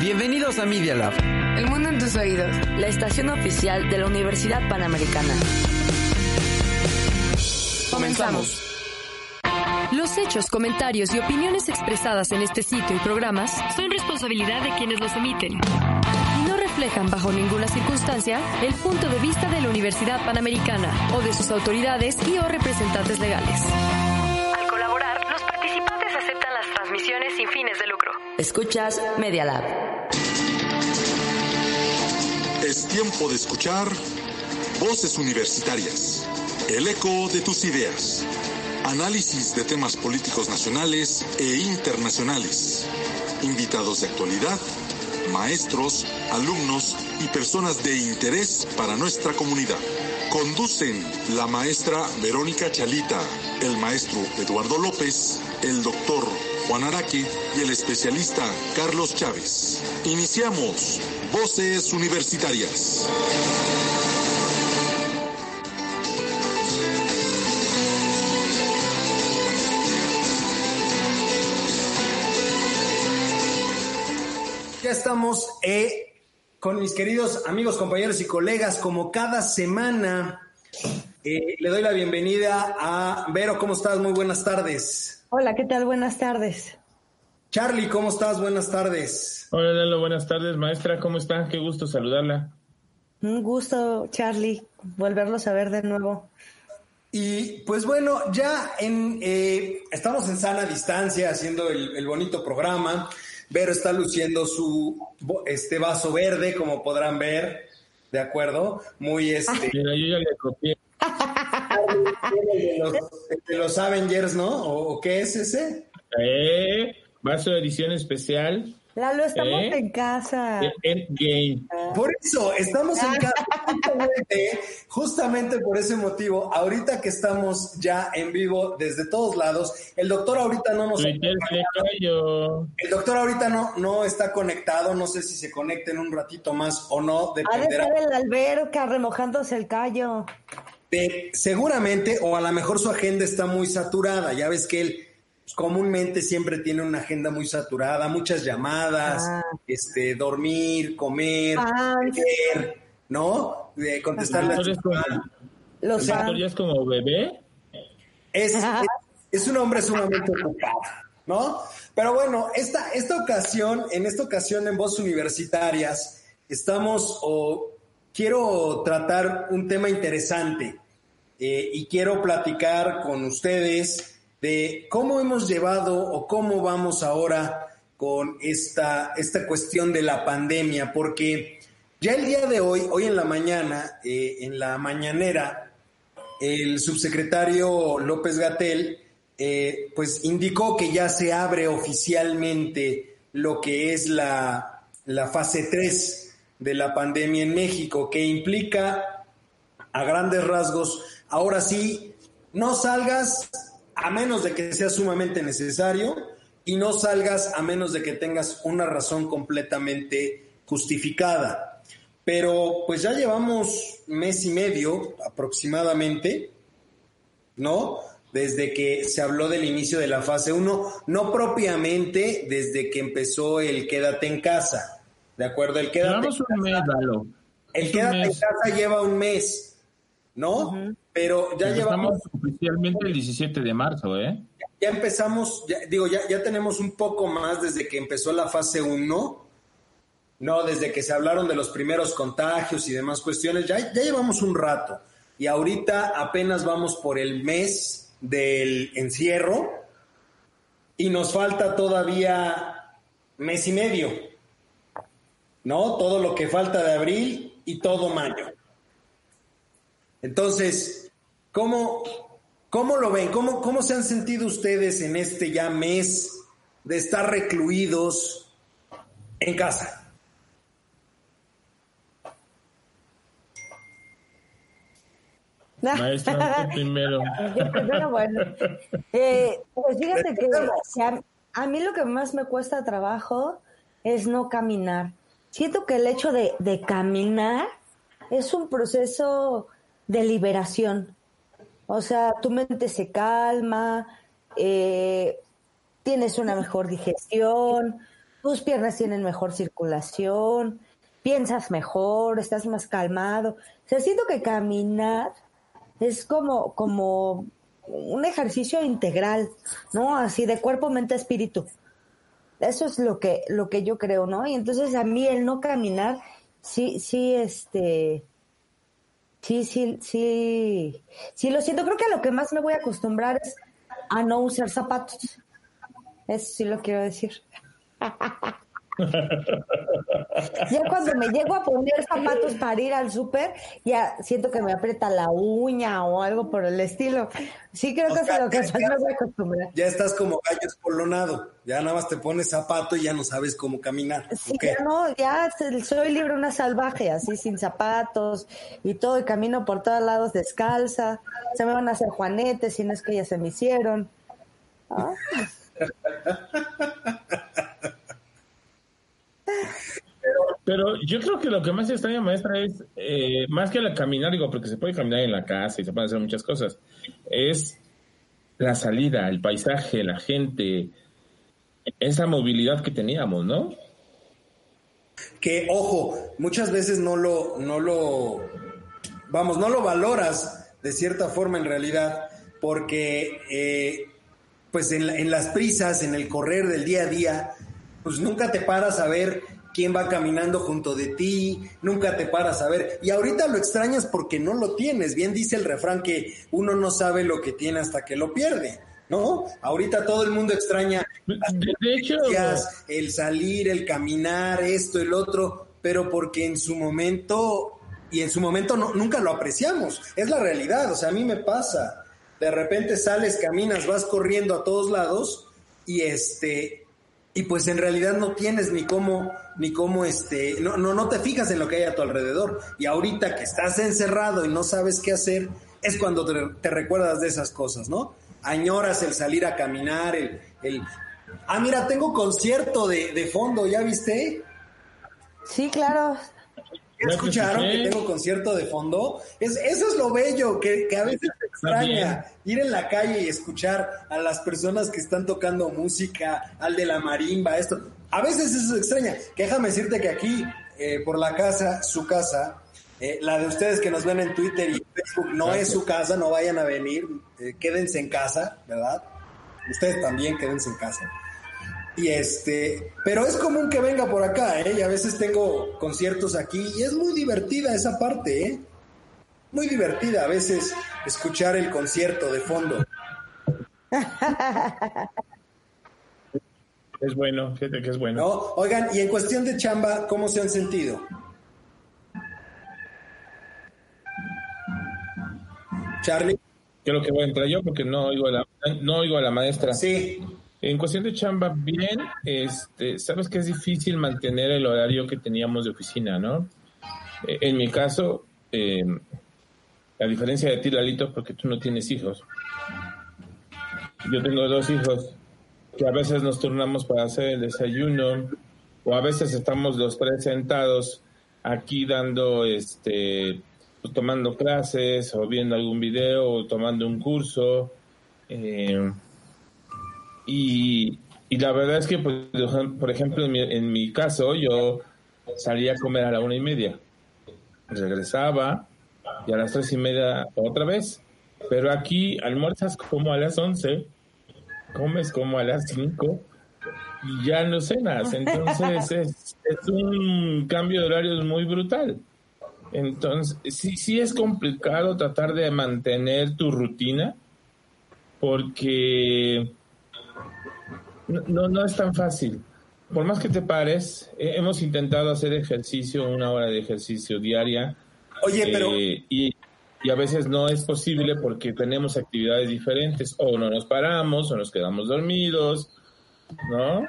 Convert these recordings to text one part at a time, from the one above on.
Bienvenidos a Media Lab. El mundo en tus oídos. La estación oficial de la Universidad Panamericana. Comenzamos. Los hechos, comentarios y opiniones expresadas en este sitio y programas son responsabilidad de quienes los emiten y no reflejan bajo ninguna circunstancia el punto de vista de la Universidad Panamericana o de sus autoridades y o representantes legales. Escuchas Media Lab. Es tiempo de escuchar Voces Universitarias, el eco de tus ideas. Análisis de temas políticos nacionales e internacionales. Invitados de actualidad, maestros, alumnos y personas de interés para nuestra comunidad. Conducen la maestra Verónica Chalita, el maestro Eduardo López, el doctor Juan Araque y el especialista Carlos Chávez. Iniciamos Voces Universitarias. Ya estamos eh, con mis queridos amigos, compañeros y colegas, como cada semana. Eh, le doy la bienvenida a Vero, ¿cómo estás? Muy buenas tardes. Hola, ¿qué tal? Buenas tardes. Charlie, ¿cómo estás? Buenas tardes. Hola, Lalo, buenas tardes, maestra, ¿cómo está? Qué gusto saludarla. Un gusto, Charlie, volverlos a ver de nuevo. Y pues bueno, ya en eh, estamos en sana distancia haciendo el, el bonito programa. Vero está luciendo su este vaso verde, como podrán ver, ¿de acuerdo? Muy este. Mira, yo ya le copié. De, los, de los Avengers, ¿no? ¿O, o qué es ese? Eh, vaso de edición especial. Lalo, estamos ¿Eh? en casa. Endgame. Por eso, estamos en casa. Justamente, justamente por ese motivo, ahorita que estamos ya en vivo desde todos lados, el doctor ahorita no nos... El doctor ahorita no, no está conectado, no sé si se conecta en un ratito más o no, Ha de dependerá. estar el alberca remojándose el callo. De- seguramente, o a lo mejor su agenda está muy saturada, ya ves que él pues, comúnmente siempre tiene una agenda muy saturada, muchas llamadas, Ah. este, dormir, comer, Ah. ¿no? De contestarle a ¿El su doctor es mamá. Lo ¿El sabe. doctor ya es como bebé? Es, es, es un hombre sumamente ocupado, ¿no? Pero bueno, esta, esta ocasión, en esta ocasión en Voz Universitarias, estamos o quiero tratar un tema interesante eh, y quiero platicar con ustedes de cómo hemos llevado o cómo vamos ahora con esta, esta cuestión de la pandemia, porque ya el día de hoy, hoy en la mañana, eh, en la mañanera, el subsecretario López Gatel eh, pues indicó que ya se abre oficialmente lo que es la, la fase 3 de la pandemia en México, que implica a grandes rasgos, ahora sí, no salgas a menos de que sea sumamente necesario y no salgas a menos de que tengas una razón completamente justificada. Pero pues ya llevamos mes y medio aproximadamente, ¿no? Desde que se habló del inicio de la fase 1, no propiamente desde que empezó el quédate en casa, ¿de acuerdo? El quédate en un mes, casa, Lalo. el Es un quédate en mes. casa lleva un mes, ¿no? Pero ya llevamos Estamos oficialmente el 17 de marzo, ¿eh? ya empezamos, ya- digo, ya, ya tenemos un poco más desde que empezó la fase 1, no, desde que se hablaron de los primeros contagios y demás cuestiones, ya, ya llevamos un rato. Y ahorita apenas vamos por el mes del encierro y nos falta todavía mes y medio, ¿no? Todo lo que falta de abril y todo mayo. Entonces, ¿cómo, cómo lo ven? ¿Cómo, ¿Cómo se han sentido ustedes en este ya mes de estar recluidos en casa? Maestra, primero. Yo primero, bueno. Eh, pues fíjate que, que a, a mí lo que más me cuesta trabajo es no caminar. Siento que el hecho de, de caminar es un proceso de liberación. O sea, tu mente se calma, eh, tienes una mejor digestión, tus piernas tienen mejor circulación, piensas mejor, estás más calmado. O sea, siento que caminar es como, como un ejercicio integral, ¿no? Así de cuerpo, mente, espíritu. Eso es lo que, lo que yo creo, ¿no? Y entonces a mí el no caminar, sí, sí, este, sí, sí, sí, sí lo siento. Creo que a lo que más me voy a acostumbrar es a no usar zapatos. Eso sí lo quiero decir. ya cuando me llego a poner zapatos para ir al súper, ya siento que me aprieta la uña o algo por el estilo. Sí, creo que es lo que ya, me acostumbrar. Ya estás como gallo espolonado. Ya nada más te pones zapato y ya no sabes cómo caminar. Sí, ya no, ya soy libre una salvaje, así sin zapatos y todo, y camino por todos lados descalza. Se me van a hacer juanetes, si no es que ya se me hicieron. ¿Ah? Pero yo creo que lo que más extraña, maestra, es eh, más que la caminar, digo, porque se puede caminar en la casa y se pueden hacer muchas cosas, es la salida, el paisaje, la gente, esa movilidad que teníamos, ¿no? Que, ojo, muchas veces no lo, no lo, vamos, no lo valoras de cierta forma en realidad, porque, eh, pues en, en las prisas, en el correr del día a día, pues nunca te paras a ver quién va caminando junto de ti, nunca te paras a ver. Y ahorita lo extrañas porque no lo tienes. Bien dice el refrán que uno no sabe lo que tiene hasta que lo pierde. ¿No? Ahorita todo el mundo extraña de hecho, el salir, el caminar, esto, el otro, pero porque en su momento, y en su momento no, nunca lo apreciamos. Es la realidad, o sea, a mí me pasa. De repente sales, caminas, vas corriendo a todos lados y este, y pues en realidad no tienes ni cómo, ni cómo este, no, no, no te fijas en lo que hay a tu alrededor. Y ahorita que estás encerrado y no sabes qué hacer, es cuando te, recuerdas de esas cosas, ¿no? Añoras el salir a caminar, el, el ah, mira, tengo concierto de, de fondo, ¿ya viste? Sí, claro. ¿Ya escucharon que tengo concierto de fondo? Es, eso es lo bello, que, a veces te extraña ir en la calle y escuchar a las personas que están tocando música, al de la marimba, esto. A veces eso es extraña. Que déjame decirte que aquí, eh, por la casa, su casa, eh, la de ustedes que nos ven en Twitter y Facebook, no es su casa, no vayan a venir, eh, quédense en casa, ¿verdad? Ustedes también quédense en casa. Y este, pero es común que venga por acá, ¿eh? Y a veces tengo conciertos aquí y es muy divertida esa parte, ¿eh? Muy divertida a veces escuchar el concierto de fondo. Es bueno, fíjate que es bueno. Oigan, y en cuestión de chamba, ¿cómo se han sentido? Charlie. Creo que voy a entrar yo porque no oigo a la, no oigo a la maestra. Sí. En cuestión de chamba, bien, este, sabes que es difícil mantener el horario que teníamos de oficina, ¿no? Eh, en mi caso, eh, a diferencia de ti, Lalito, porque tú no tienes hijos. Yo tengo dos hijos que a veces nos turnamos para hacer el desayuno o a veces estamos los tres sentados aquí dando, este, pues, tomando clases o viendo algún video o tomando un curso. Eh, y, la verdad es que, pues, por ejemplo, en mi, caso, yo salía a comer a la una y media, regresaba y a las tres y media otra vez. Pero aquí almuerzas como a las once, comes como a las cinco y ya no cenas. Entonces es, es un cambio de horarios muy brutal. Entonces, sí, sí es complicado tratar de mantener tu rutina porque no, no es tan fácil. Por más que te pares, eh, hemos intentado hacer ejercicio, una hora de ejercicio diaria. Oye, pero... Eh, y, a veces no es posible porque tenemos actividades diferentes. O no nos paramos, o nos quedamos dormidos, ¿no?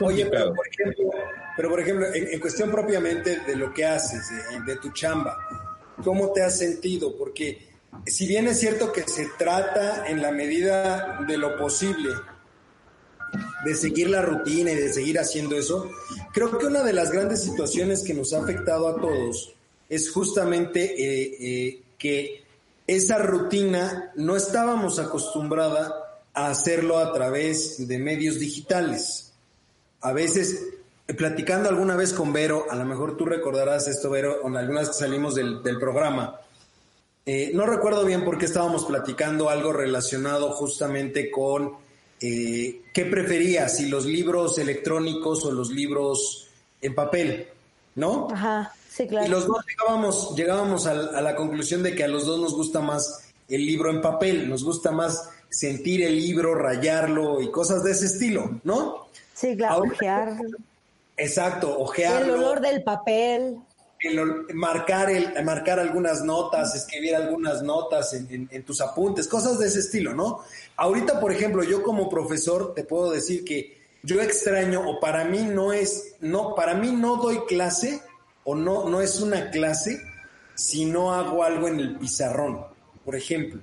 Oye, pero por ejemplo, pero por ejemplo en, cuestión propiamente de lo que haces, de, de tu chamba, ¿cómo te has sentido? Porque si bien es cierto que se trata en la medida de lo posible de seguir la rutina y de seguir haciendo eso, creo que una de las grandes situaciones que nos ha afectado a todos es justamente eh, eh, que esa rutina no estábamos acostumbrada a hacerlo a través de medios digitales. a veces, platicando alguna vez con Vero, a lo mejor tú recordarás esto, Vero, en algunas que salimos del, programa, eh, no recuerdo bien por qué estábamos platicando algo relacionado justamente con eh, qué preferías, si los libros electrónicos o los libros en papel, ¿no? Ajá, sí, claro. Y los dos llegábamos, llegábamos a, la conclusión de que a los dos nos gusta más el libro en papel, nos gusta más sentir el libro, rayarlo y cosas de ese estilo, ¿no? Sí, claro, ojear. Exacto, ojearlo. El olor del papel. marcar, el, marcar algunas notas, escribir algunas notas en, tus apuntes, cosas de ese estilo, ¿no? Ahorita, por ejemplo, yo como profesor te puedo decir que yo extraño o para mí no es, no, para mí no doy clase o no, no es una clase si no hago algo en el pizarrón, por ejemplo.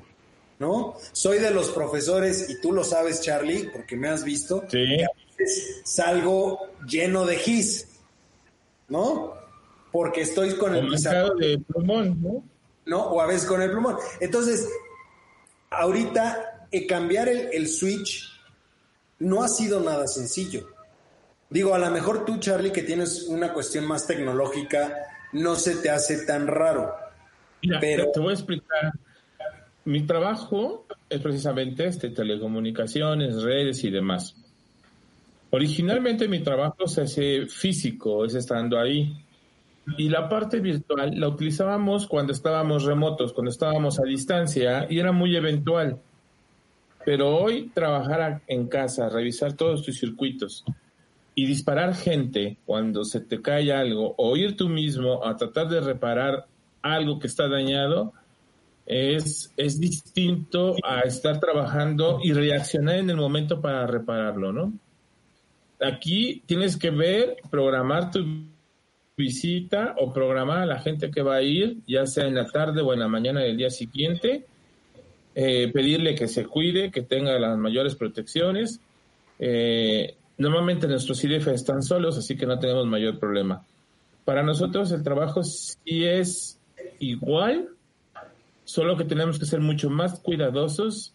¿no? Soy de los profesores, y tú lo sabes, Charlie, porque me has visto, sí. a veces salgo lleno de gis, ¿no? Porque estoy con el pizarrón. de plumón, ¿no? ¿no? O a veces con el plumón. Entonces, ahorita cambiar el, el switch no ha sido nada sencillo. Digo, a lo mejor tú, Charlie, que tienes una cuestión más tecnológica, no se te hace tan raro. pero te voy a explicar mi trabajo es precisamente este, telecomunicaciones, redes y demás. Originalmente mi trabajo se hace físico, es estando ahí. Y la parte virtual la utilizábamos cuando estábamos remotos, cuando estábamos a distancia y era muy eventual. Pero hoy trabajar en casa, revisar todos tus circuitos y disparar gente cuando se te cae algo o ir tú mismo a tratar de reparar algo que está dañado, es, es distinto a estar trabajando y reaccionar en el momento para repararlo, ¿no? Aquí tienes que ver, programar tu visita o programar a la gente que va a ir, ya sea en la tarde o en la mañana del día siguiente, eh, pedirle que se cuide, que tenga las mayores protecciones. Eh, normalmente nuestros IDF están solos, así que no tenemos mayor problema. Para nosotros el trabajo sí es igual, solo que tenemos que ser mucho más cuidadosos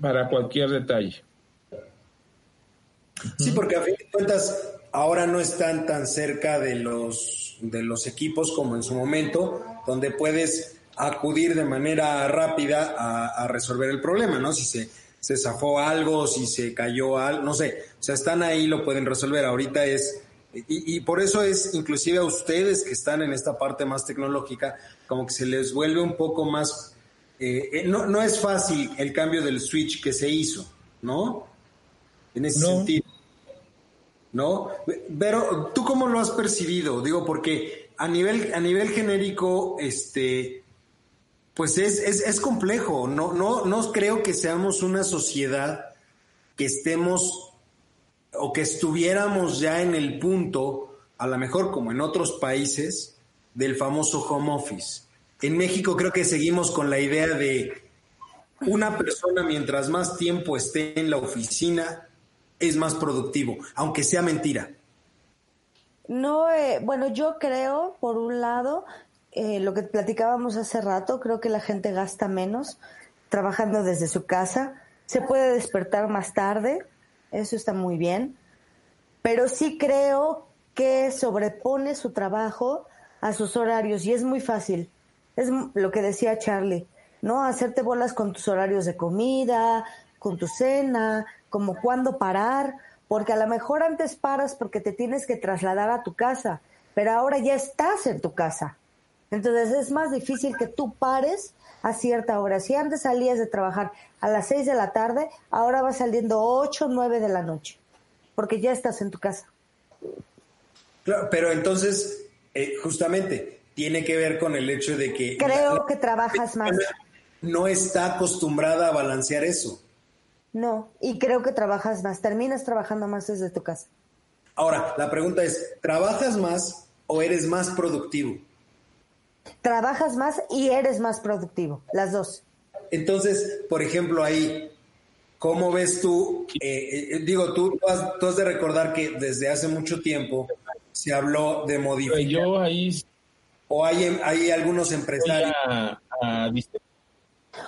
para cualquier detalle. Sí, porque a fin de cuentas ahora no están tan cerca de los de los equipos como en su momento, donde puedes acudir de manera rápida a, resolver el problema, ¿no? Si se, se zafó algo, si se cayó algo, no sé, o sea, están ahí, lo pueden resolver. Ahorita es y, por eso es, inclusive a ustedes que están en esta parte más tecnológica, como que se les vuelve un poco más... Eh, eh, no, no es fácil el cambio del switch que se hizo, ¿no? En ese sentido. ¿No? Pero, ¿tú cómo lo has percibido? Digo, porque a nivel, a nivel genérico, este, pues es, es, es complejo. No, no, no creo que seamos una sociedad que estemos o que estuviéramos ya en el punto, a lo mejor como en otros países, del famoso home office. En México creo que seguimos con la idea de una persona mientras más tiempo esté en la oficina es más productivo, aunque sea mentira. No, eh, bueno, yo creo, por un lado, eh, lo que platicábamos hace rato, creo que la gente gasta menos trabajando desde su casa, se puede despertar más tarde, eso está muy bien, pero sí creo que sobrepone su trabajo a sus horarios y es muy fácil. Es lo que decía Charlie, ¿no? Hacerte bolas con tus horarios de comida, con tu cena, como cuándo parar, porque a lo mejor antes paras porque te tienes que trasladar a tu casa, pero ahora ya estás en tu casa. Entonces es más difícil que tú pares a cierta hora. Si antes salías de trabajar a las 6 de la tarde, ahora vas saliendo 8 o 9 de la noche, porque ya estás en tu casa. Claro, pero entonces, eh, justamente, tiene que ver con el hecho de que... Creo que trabajas más. No está acostumbrada a balancear eso. No, y creo que trabajas más, terminas trabajando más desde tu casa. Ahora, la pregunta es, ¿trabajas más o eres más productivo? Trabajas más y eres más productivo, las dos. Entonces, por ejemplo, ahí, ¿cómo ves tú? Eh, eh, digo, tú, tú has, de recordar que desde hace mucho tiempo se habló de modificar. Yo ahí... O hay, hay algunos empresarios...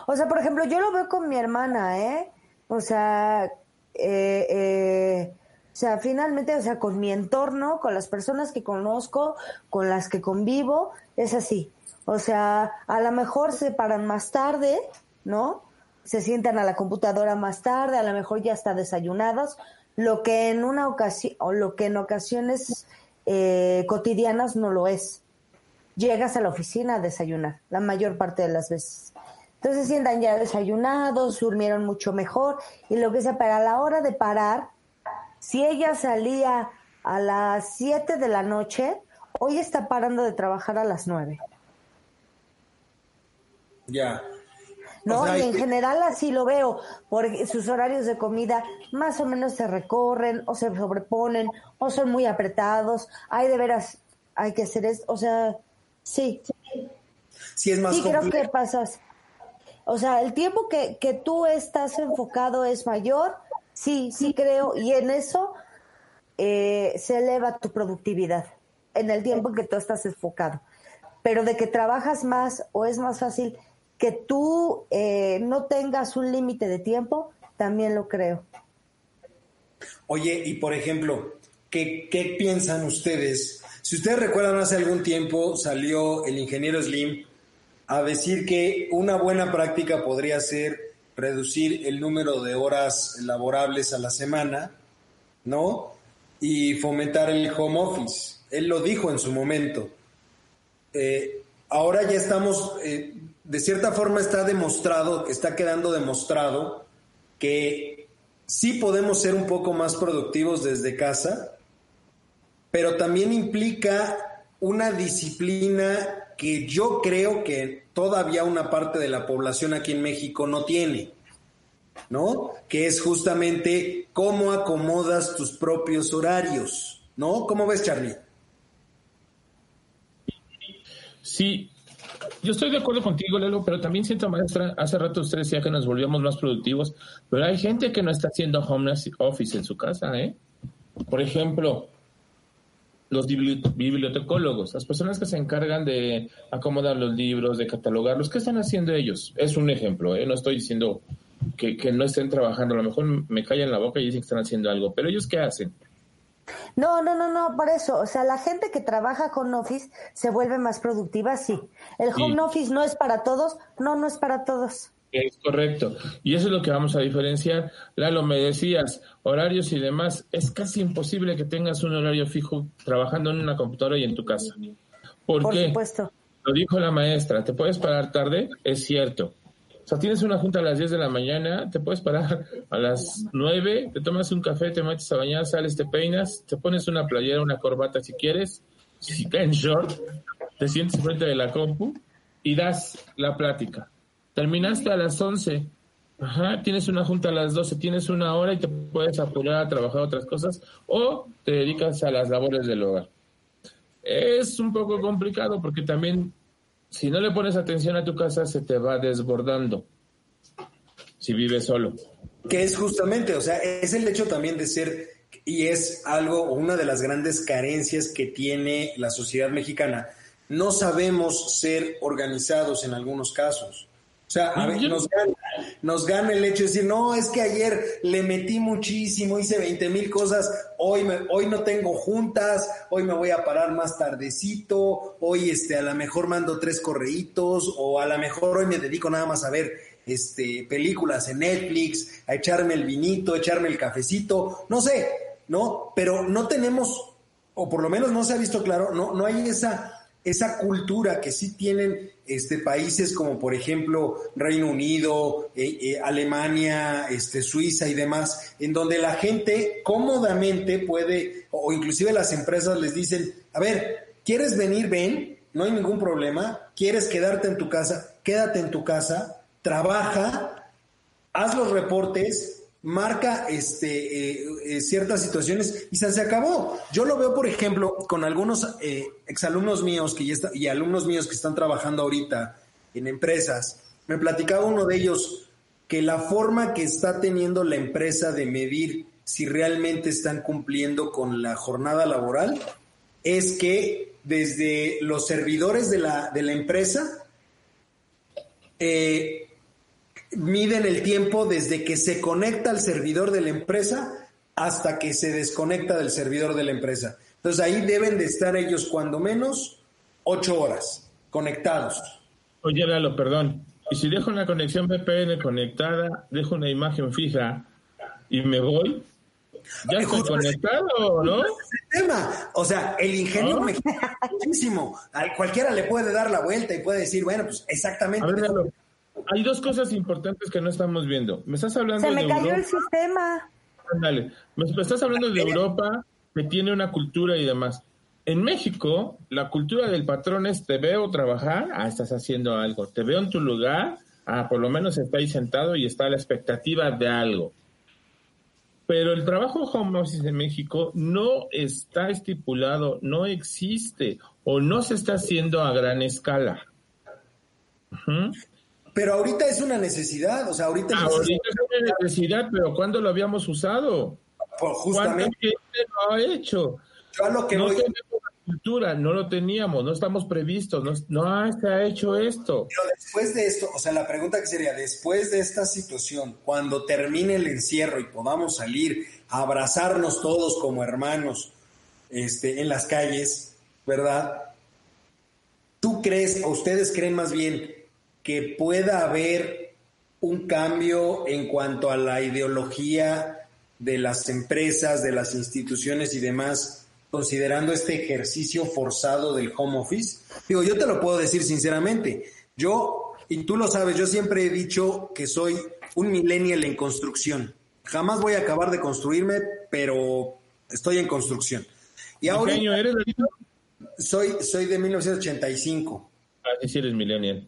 o sea, por ejemplo, yo lo veo con mi hermana, ¿eh? O sea, eh, O sea, finalmente, o sea, con mi entorno, con las personas que conozco, con las que convivo, es así. O sea, a lo mejor se paran más tarde, ¿no? Se sientan a la computadora más tarde, a lo mejor ya está desayunados, lo que en una ocasión, o lo que en ocasiones eh, cotidianas no lo es. Llegas a la oficina a desayunar, la mayor parte de las veces. Entonces sientan ya desayunados, durmieron mucho mejor y lo que sea, pero a la hora de parar, si ella salía a las 7 de la noche, hoy está parando de trabajar a las 9. Ya. ¿no? y en general así lo veo, porque sus horarios de comida más o menos se recorren o se sobreponen o son muy apretados. Hay de veras, hay que hacer esto, o sea, sí. Sí, es más Sí, creo que pasas. O sea, el tiempo que, que tú estás enfocado es mayor, sí, sí creo, y en eso eh, se eleva tu productividad, en el tiempo en que tú estás enfocado. Pero de que trabajas más o es más fácil que tú eh, no tengas un límite de tiempo, también lo creo. Oye, y por ejemplo, ¿qué, ¿qué, piensan ustedes? Si ustedes recuerdan, hace algún tiempo salió el ingeniero Slim a decir que una buena práctica podría ser reducir el número de horas laborables a la semana, ¿no? Y fomentar el home office. Él lo dijo en su momento. Eh, ahora ya estamos, eh, de cierta forma está demostrado, está quedando demostrado que sí podemos ser un poco más productivos desde casa, pero también implica una disciplina que yo creo que todavía una parte de la población aquí en México no tiene, ¿no? Que es justamente cómo acomodas tus propios horarios, ¿no? ¿Cómo ves, Charlie? Sí, yo estoy de acuerdo contigo, Lelo, pero también siento, maestra, hace rato usted decía que nos volvíamos más productivos, pero hay gente que no está haciendo home office en su casa, ¿eh? Por ejemplo, los bibliotecólogos, las personas que se encargan de acomodar los libros, de catalogarlos, ¿qué están haciendo ellos? Es un ejemplo, ¿eh? no estoy diciendo que, que, no estén trabajando, a lo mejor me callan la boca y dicen que están haciendo algo, pero ellos ¿qué hacen? No, no, no, no, por eso, o sea, la gente que trabaja con office se vuelve más productiva, sí. El home sí. office no es para todos, no, no es para todos. Es correcto. Y eso es lo que vamos a diferenciar. Lalo, me decías, horarios y demás, es casi imposible que tengas un horario fijo trabajando en una computadora y en tu casa. ¿Por, Por qué? supuesto. Lo dijo la maestra, ¿te puedes parar tarde? Es cierto. O sea, tienes una junta a las 10 de la mañana, te puedes parar a las 9, te tomas un café, te metes a bañar, sales, te peinas, te pones una playera, una corbata si quieres, si en short, te sientes frente de la compu y das la plática. Terminaste a las 11, ajá, tienes una junta a las 12, tienes una hora y te puedes apurar a trabajar otras cosas o te dedicas a las labores del hogar. Es un poco complicado porque también si no le pones atención a tu casa se te va desbordando si vives solo. Que es justamente, o sea, es el hecho también de ser, y es algo, una de las grandes carencias que tiene la sociedad mexicana. No sabemos ser organizados en algunos casos. O sea, a ver, nos, gana, nos gana el hecho de decir, no, es que ayer le metí muchísimo, hice 20 mil cosas, hoy, me, hoy no tengo juntas, hoy me voy a parar más tardecito, hoy este, a lo mejor mando tres correitos, o a lo mejor hoy me dedico nada más a ver este, películas en Netflix, a echarme el vinito, echarme el cafecito, no sé, ¿no? Pero no tenemos, o por lo menos no se ha visto claro, no, no hay esa esa cultura que sí tienen este, países como por ejemplo Reino Unido, eh, eh, Alemania, este, Suiza y demás, en donde la gente cómodamente puede, o inclusive las empresas les dicen, a ver, ¿quieres venir? Ven, no hay ningún problema, ¿quieres quedarte en tu casa? Quédate en tu casa, trabaja, haz los reportes, marca este, eh, eh, ciertas situaciones y se, se, acabó. Yo lo veo, por ejemplo, con algunos eh, exalumnos míos que ya está, y alumnos míos que están trabajando ahorita en empresas. Me platicaba uno de ellos que la forma que está teniendo la empresa de medir si realmente están cumpliendo con la jornada laboral es que desde los servidores de la, de la empresa eh, miden el tiempo desde que se conecta al servidor de la empresa hasta que se desconecta del servidor de la empresa. Entonces ahí deben de estar ellos cuando menos ocho horas conectados. Oye, Lalo, perdón. Y si dejo una conexión VPN conectada, dejo una imagen fija y me voy, ya estoy conectado, ¿no? tema. O sea, el ingenio mexicano muchísimo. A cualquiera le puede dar la vuelta y puede decir, bueno, pues exactamente. Hay dos cosas importantes que no estamos viendo. Me estás hablando Se me cayó el sistema. Dale. Me estás hablando de Europa que tiene una cultura y demás. En México, la cultura del patrón es te veo trabajar, ah, estás haciendo algo. Te veo en tu lugar, ah, por lo menos está ahí sentado y está a la expectativa de algo. Pero el trabajo home office en México no está estipulado, no existe o no se está haciendo a gran escala. Pero ahorita es una necesidad, o sea, ahorita, ahorita es una necesidad, pero ¿cuándo lo habíamos usado? Pues justamente. ¿Cuándo lo ha hecho? Yo a lo que no voy cultura, no lo teníamos, no estamos previstos, no, no se ha hecho esto. Pero después de esto, o sea, la pregunta que sería, después de esta situación, cuando termine el encierro y podamos salir a abrazarnos todos como hermanos este, en las calles, ¿verdad? ¿Tú crees, o ustedes creen más bien, que pueda haber un cambio en cuanto a la ideología de las empresas, de las instituciones y demás? considerando este ejercicio forzado del home office? Digo, yo te lo puedo decir sinceramente. Yo, y tú lo sabes, yo siempre he dicho que soy un millennial en construcción. Jamás voy a acabar de construirme, pero estoy en construcción. Y ahora, ¿Qué año eres, Soy, soy de 1985. Ah, sí, eres millennial.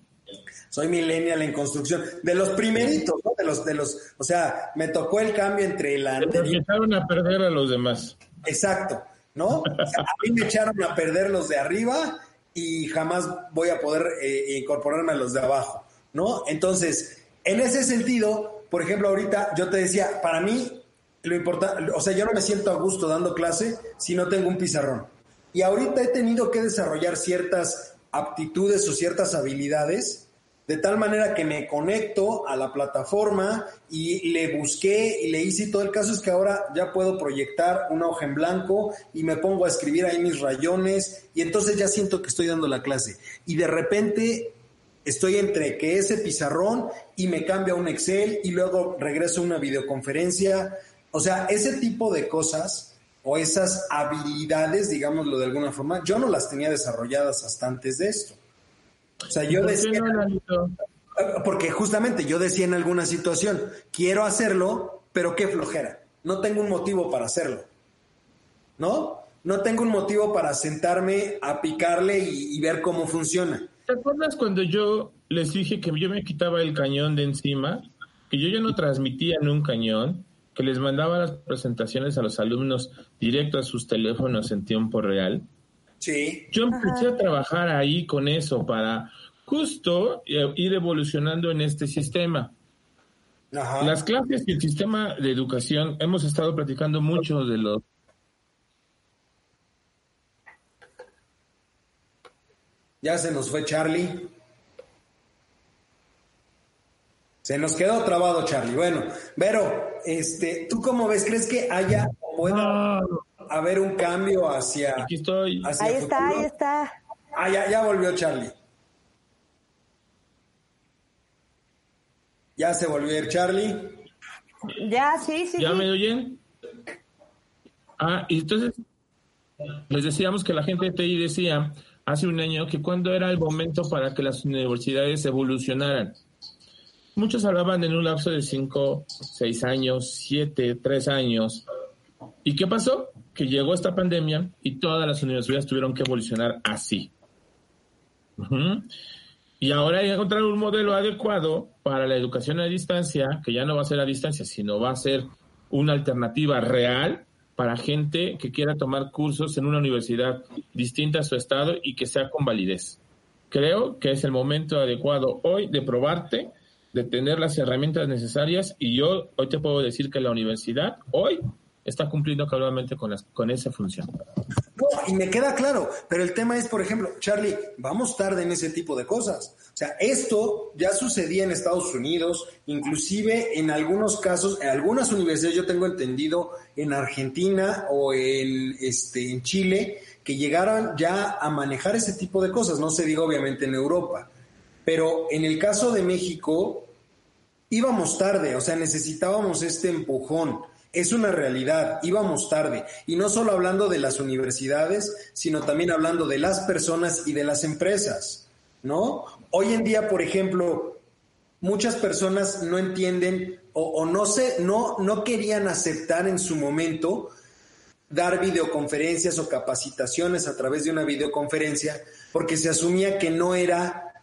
Soy millennial en construcción. De los primeritos, ¿no? De los, de los, o sea, me tocó el cambio entre la Empezaron a perder a los demás. Exacto. ¿no? a mí me echaron a perder los de arriba y jamás voy a poder eh, incorporarme a los de abajo, ¿no? Entonces, en ese sentido, por ejemplo, ahorita yo te decía, para mí, lo importante, o sea, yo no me siento a gusto dando clase si no tengo un pizarrón. Y ahorita he tenido que desarrollar ciertas aptitudes o ciertas habilidades de tal manera que me conecto a la plataforma y le busqué y le hice todo. El caso es que ahora ya puedo proyectar una hoja en blanco y me pongo a escribir ahí mis rayones y entonces ya siento que estoy dando la clase. Y de repente estoy entre que ese pizarrón y me cambia un Excel y luego regreso a una videoconferencia, o sea, ese tipo de cosas o esas habilidades, digámoslo de alguna forma, yo no las tenía desarrolladas hasta antes de esto. O sea, yo decía, porque justamente yo decía en alguna situación, quiero hacerlo, pero qué flojera. No tengo un motivo para hacerlo. ¿No? No tengo un motivo para sentarme a picarle y, ver cómo funciona. ¿Te acuerdas cuando yo les dije que yo me quitaba el cañón de encima? Que yo ya no transmitía en un cañón, que les mandaba las presentaciones a los alumnos directo a sus teléfonos en tiempo real. Sí. Yo empecé a trabajar ahí con eso para justo eh, ir evolucionando en este sistema. Las clases y el sistema de educación, hemos estado platicando mucho de los... Ya se nos fue Charlie. Se nos quedó trabado Charlie. Bueno, Vero, este, ¿tú cómo ves? ¿Crees que haya pueda haber un cambio hacia. Aquí estoy. ahí está, ahí está. Ah, ya, ya volvió Charlie. Ya se volvió a ir Charlie. Ya, sí, sí. ¿Ya me oyen? Ah, y entonces les decíamos que la gente de TI decía hace un año que cuando era el momento para que las universidades evolucionaran. Muchos hablaban en un lapso de 5, 6 años, 7, 3 años. ¿Y qué pasó? Que llegó esta pandemia y todas las universidades tuvieron que evolucionar así. Y ahora hay que encontrar un modelo adecuado para la educación a distancia, que ya no va a ser a distancia, sino va a ser una alternativa real para gente que quiera tomar cursos en una universidad distinta a su estado y que sea con validez. Creo que es el momento adecuado hoy de probarte, de tener las herramientas necesarias y yo hoy te puedo decir que la universidad hoy está cumpliendo cabalmente con, las, con esa función. Y me queda claro, pero el tema es, por ejemplo, Charlie, vamos tarde en ese tipo de cosas. O sea, esto ya sucedía en Estados Unidos, inclusive en algunos casos, en algunas universidades, yo tengo entendido, en Argentina o en, este, en Chile, que llegaran ya a manejar ese tipo de cosas. No se diga obviamente en Europa. Pero en el caso de México, íbamos tarde, o sea, necesitábamos este empujón. Es una realidad, íbamos tarde. Y no solo hablando de las universidades, sino también hablando de las personas y de las empresas, ¿no? Hoy en día, por ejemplo, muchas personas no entienden o, no, se, no, no querían aceptar en su momento dar videoconferencias o capacitaciones a través de una videoconferencia porque se asumía que no era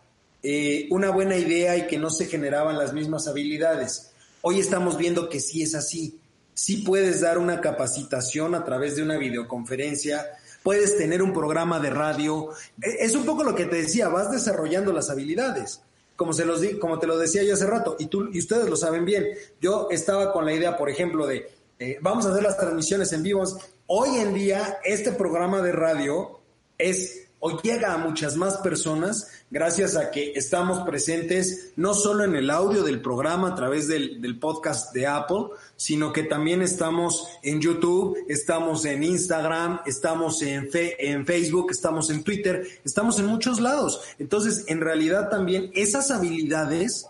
eh, una buena idea y que no se generaban las mismas habilidades. Hoy estamos viendo que sí es así. Sí puedes dar una capacitación a través de una videoconferencia, puedes tener un programa de radio. E, es un poco lo que te decía, vas desarrollando las habilidades. Como, se los di, como te lo decía yo hace rato, y, tú, y ustedes lo saben bien, yo estaba con la idea, por ejemplo, de eh, vamos a hacer las transmisiones en vivos Hoy en día, este programa de radio es o llega a muchas más personas gracias a que estamos presentes no solo en el audio del programa a través del, podcast de Apple, sino que también estamos en YouTube, estamos en Instagram, estamos en, en Facebook, estamos en Twitter, estamos en muchos lados. Entonces, en realidad también esas habilidades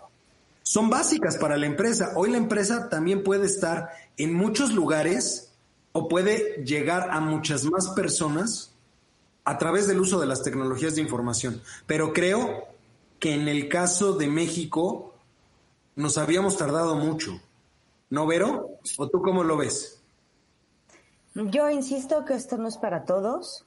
son básicas para la empresa. Hoy la empresa también puede estar en muchos lugares o puede llegar a muchas más personas a través del uso de las tecnologías de información. Pero creo que en el caso de México nos habíamos tardado mucho. ¿No, Vero? ¿O tú cómo lo ves? Yo insisto que esto no es para todos,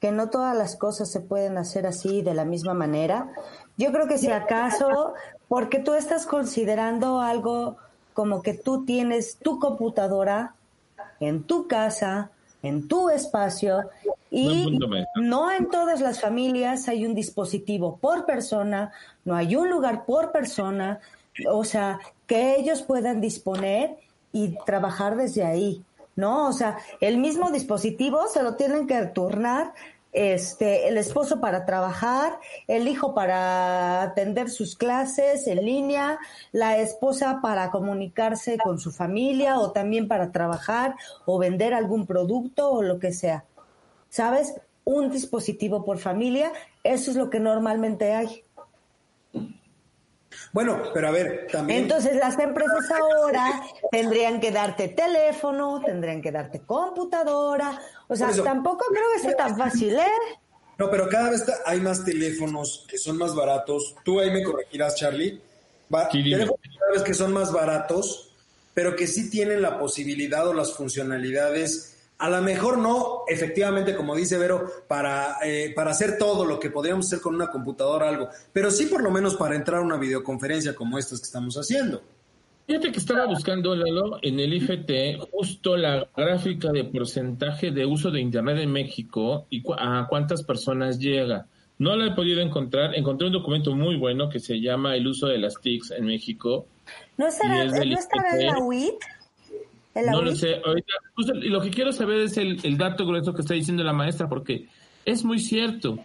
que no todas las cosas se pueden hacer así de la misma manera. Yo creo que si acaso, porque tú estás considerando algo como que tú tienes tu computadora en tu casa, en tu espacio y no en todas las familias hay un dispositivo por persona, no hay un lugar por persona, o sea, que ellos puedan disponer y trabajar desde ahí, ¿no? O sea, el mismo dispositivo se lo tienen que turnar este, el esposo para trabajar, el hijo para atender sus clases en línea, la esposa para comunicarse con su familia o también para trabajar o vender algún producto o lo que sea. ¿Sabes? Un dispositivo por familia, eso es lo que normalmente hay. Bueno, pero a ver, también. Entonces las empresas ahora tendrían que darte teléfono, tendrían que darte computadora. O sea, tampoco creo que sea tan fácil, ¿eh? No, pero cada vez hay más teléfonos que son más baratos. Tú ahí me corregirás, Charlie. Va, teléfonos cada vez que son más baratos, pero que sí tienen la posibilidad o las funcionalidades a lo mejor no, efectivamente, como dice Vero, para, eh, para hacer todo lo que podríamos hacer con una computadora o algo, pero sí por lo menos para entrar a una videoconferencia como estas que estamos haciendo. Fíjate que estaba buscando, Lalo, en el IFT justo la gráfica de porcentaje de uso de Internet en México y a cuántas personas llega. No la he podido encontrar. Encontré un documento muy bueno que se llama El uso de las TICs en México. ¿No estará, ¿no estará en la UIT? No lo sé. Ahorita, lo que quiero saber es el, el, dato grueso que está diciendo la maestra, porque es muy cierto.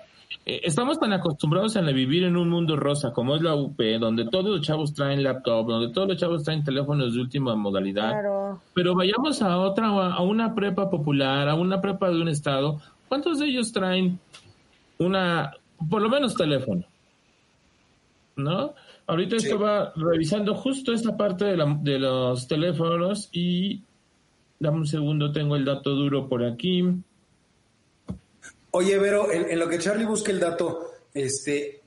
Eh, estamos tan acostumbrados a vivir en un mundo rosa como es la UP, donde todos los chavos traen laptop, donde todos los chavos traen teléfonos de última modalidad. Pero vayamos a otra, a una prepa popular, a una prepa de un estado. ¿Cuántos de ellos traen una, por lo menos teléfono? ¿No? Ahorita estaba revisando justo esta parte de, la, de los teléfonos y dame un segundo, tengo el dato duro por aquí. Oye, Vero, en, lo que Charlie busca el dato, este,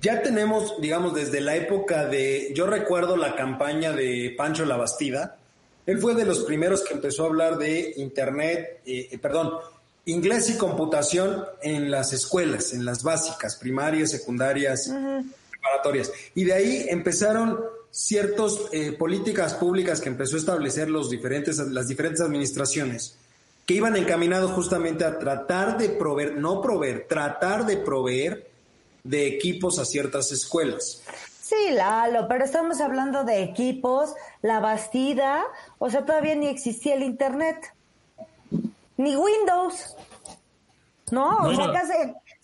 ya tenemos, digamos, desde la época de, yo recuerdo la campaña de Pancho La Bastida, él fue de los primeros que empezó a hablar de Internet, eh, eh, perdón, inglés y computación en las escuelas, en las básicas, primarias, secundarias, preparatorias. Y de ahí empezaron ciertas eh, políticas públicas que empezó a establecer los diferentes, las diferentes administraciones que iban encaminados justamente a tratar de proveer, no proveer, tratar de proveer de equipos a ciertas escuelas. Sí, Lalo, pero estamos hablando de equipos, la bastida, o sea, todavía ni existía el Internet, ni Windows, ¿no? O sea, acaso,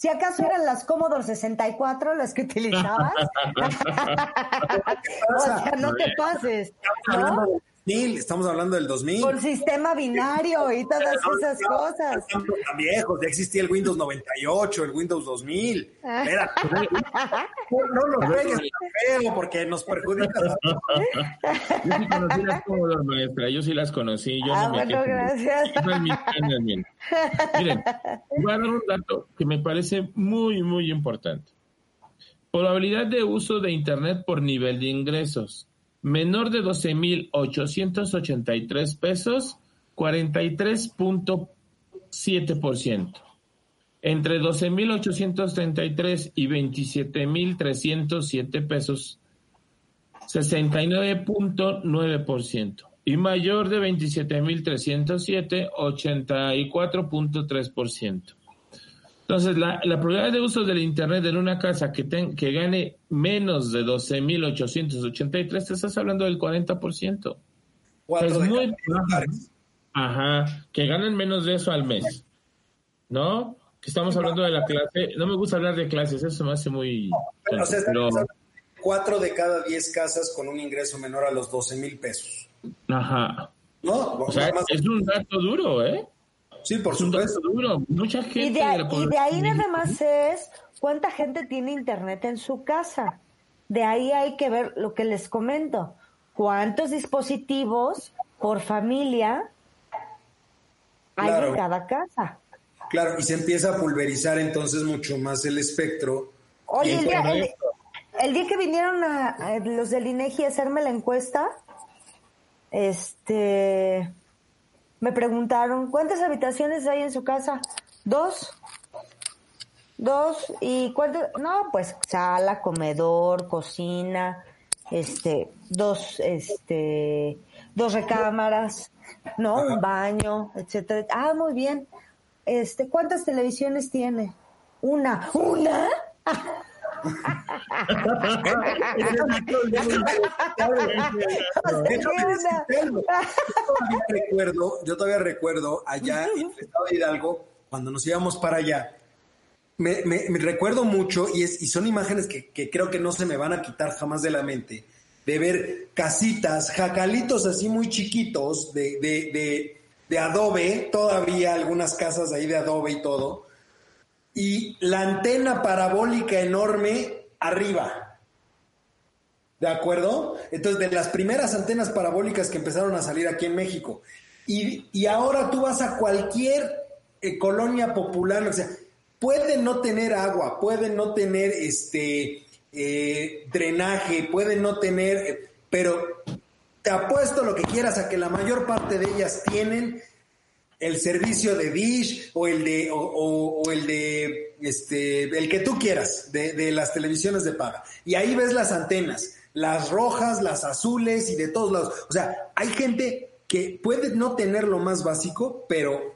si acaso eran las Commodore 64 las que utilizabas. o sea, no te pases, ¿no? Estamos hablando del 2000. Con sistema binario y todas esas cosas. Tan viejos, ya existía el Windows 98, el Windows 2000. Era, no nos pegues tan feo porque nos perjudica. Yo sí conocí las Commodore, maestra, yo sí las conocí. Yo ah, bueno, gracias. Miren, voy a dar un dato que me parece muy, muy importante. Probabilidad de uso de Internet por nivel de ingresos menor de 12.883 pesos, 43.7%. Entre 12.833 y 27.307 pesos, 69.9%. Y mayor de 27.307, 84.3%. Entonces, la, la, probabilidad de uso del Internet en una casa que, que gane menos de 12.883, te estás hablando del 40%. Es muy Ajá, que ganen menos de eso al mes. ¿No? Que estamos hablando de la clase. No me gusta hablar de clases, eso me hace muy. o sea, pero... cuatro de cada diez casas con un ingreso menor a los 12 mil pesos. Ajá. ¿No? O sea, es un dato duro, ¿eh? Sí, por supuesto. Mucha gente. Y de, ahí, nada más es cuánta gente tiene internet en su casa. De ahí hay que ver lo que les comento. ¿Cuántos dispositivos por familia hay en cada casa? Claro, y se empieza a pulverizar entonces mucho más el espectro. Oye, el día, que vinieron a, los del INEGI a hacerme la encuesta, este me preguntaron, ¿cuántas habitaciones hay en su casa? Dos. Dos. ¿Y cuántas? No, pues sala, comedor, cocina, este, dos, este, dos recámaras, ¿no? Un baño, etcétera. Ah, muy bien. Este, ¿cuántas televisiones tiene? Una. ¿Una? yo todavía recuerdo allá en el estado de Hidalgo, cuando nos íbamos para allá, me, recuerdo mucho, y, es, y son imágenes que, creo que no se me van a quitar jamás de la mente, de ver casitas, jacalitos así muy chiquitos de, de, de adobe, todavía algunas casas ahí de adobe y todo, y la antena parabólica enorme arriba. ¿De acuerdo? Entonces, de las primeras antenas parabólicas que empezaron a salir aquí en México. Y, ahora tú vas a cualquier eh, colonia popular, o sea, puede no tener agua, puede no tener este eh, drenaje, puede no tener, eh, pero te apuesto lo que quieras a que la mayor parte de ellas tienen el servicio de Dish o el de, o, el de, este, el que tú quieras, de, las televisiones de paga. Y ahí ves las antenas, las rojas, las azules y de todos lados. O sea, hay gente que puede no tener lo más básico, pero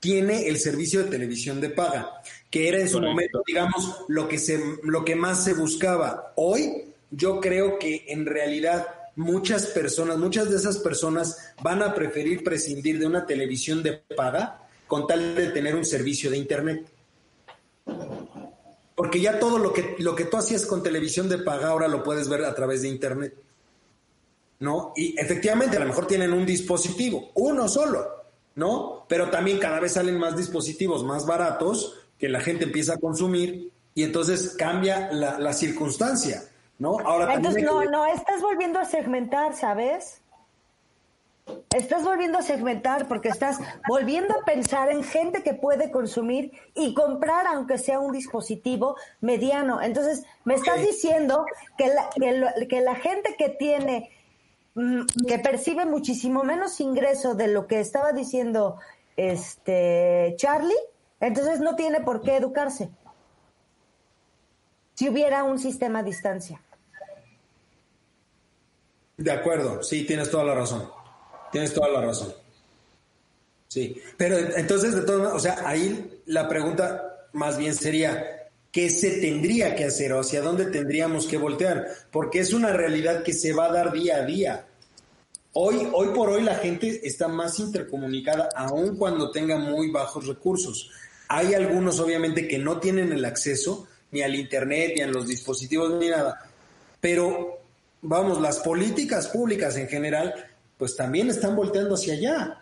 tiene el servicio de televisión de paga, que era en su momento, digamos, lo que, se, lo que más se buscaba. Hoy, yo creo que en realidad muchas personas, muchas de esas personas van a preferir prescindir de una televisión de paga con tal de tener un servicio de internet. Porque ya todo lo que, lo que tú hacías con televisión de paga ahora lo puedes ver a través de internet. ¿No? Y efectivamente, a lo mejor tienen un dispositivo, uno solo, ¿no? Pero también cada vez salen más dispositivos más baratos que la gente empieza a consumir y entonces cambia la, la circunstancia. ¿No? Ahora Entonces, no, no, estás volviendo a segmentar, ¿sabes? Estás volviendo a segmentar porque estás volviendo a pensar en gente que puede consumir y comprar aunque sea un dispositivo mediano. Entonces, me estás diciendo que la, que, la gente que tiene, mm, que percibe muchísimo menos ingreso de lo que estaba diciendo este Charlie, entonces no tiene por qué educarse. Si hubiera un sistema a distancia. De acuerdo, sí, tienes toda la razón. Tienes toda la razón. Sí, pero entonces, de todas o sea, ahí la pregunta más bien sería, qué se tendría que hacer o hacia dónde tendríamos que voltear, porque es una realidad que se va a dar día a día. Hoy, hoy por hoy la gente está más intercomunicada, aun cuando tenga muy bajos recursos. Hay algunos, obviamente, que no tienen el acceso ni al Internet, ni a los dispositivos, ni nada. Pero, vamos, las políticas públicas en general, pues también están volteando hacia allá.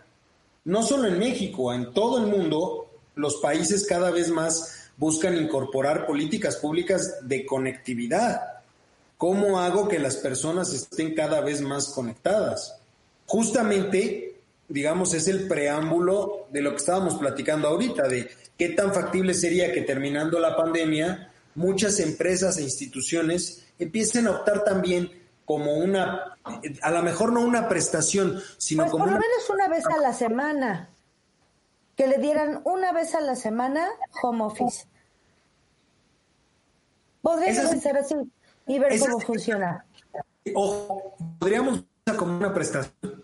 No solo en México, en todo el mundo, los países cada vez más buscan incorporar políticas públicas de conectividad. ¿Cómo hago que las personas estén cada vez más conectadas? Justamente, digamos, es el preámbulo de lo que estábamos platicando ahorita, de qué tan factible sería que terminando la pandemia, muchas empresas e instituciones empiecen a optar también como una, a lo mejor no una prestación, sino pues como... Por lo una... menos una vez a la semana. Que le dieran una vez a la semana home office. Podríamos hacer así y ver cómo es- funciona. O podríamos como una prestación.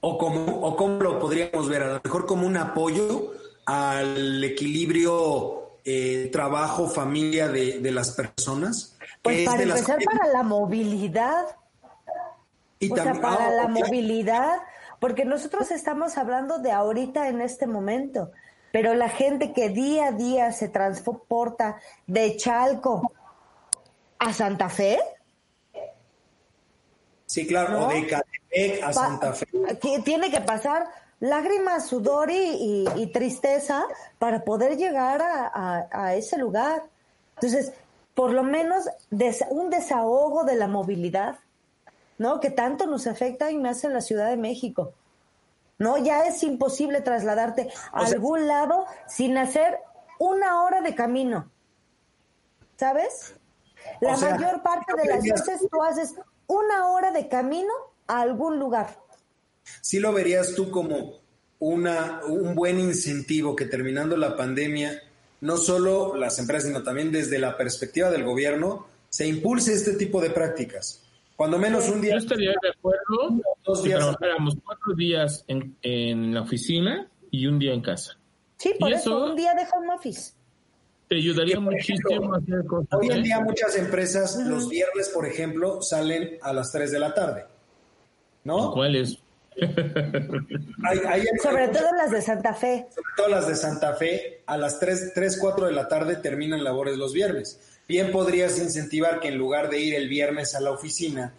O como, o cómo lo podríamos ver, a lo mejor como un apoyo al equilibrio eh, trabajo-familia de, de las personas. Pues es para las- empezar, para la movilidad. y o sea, para ah, la movilidad, porque nosotros estamos hablando de ahorita en este momento, pero la gente que día a día se transporta de Chalco a Santa Fe, Sí, claro, ¿no? o de Catepec a pa- Santa Fe. tiene que pasar lágrimas, sudor y, y- y tristeza para poder llegar a, a- a ese lugar. Entonces, por lo menos des- un desahogo de la movilidad, ¿no? Que tanto nos afecta y más en la Ciudad de México. ¿No? Ya es imposible trasladarte a O sea- algún lado sin hacer una hora de camino. ¿Sabes? La sea, mayor parte de las veces tú haces una hora de camino a algún lugar. ¿Sí lo verías tú como una, un buen incentivo que terminando la pandemia, no solo las empresas, sino también desde la perspectiva del gobierno, se impulse este tipo de prácticas? Cuando menos un día... Yo estaría de acuerdo Dos si días. trabajáramos cuatro días en, en la oficina y un día en casa. Sí, por ¿Y eso, eso? un día de home office. Te ayudaría muchísimo a hacer cosas. Hoy en ¿eh? día muchas empresas los viernes, por ejemplo, salen a las 3 de la tarde. ¿No? ¿Cuáles? Sobre todo las de Santa Fe. sobre todo las de Santa Fe, a las 3, 3, 4 de la tarde terminan labores los viernes. Bien podrías incentivar que en lugar de ir el viernes a la oficina,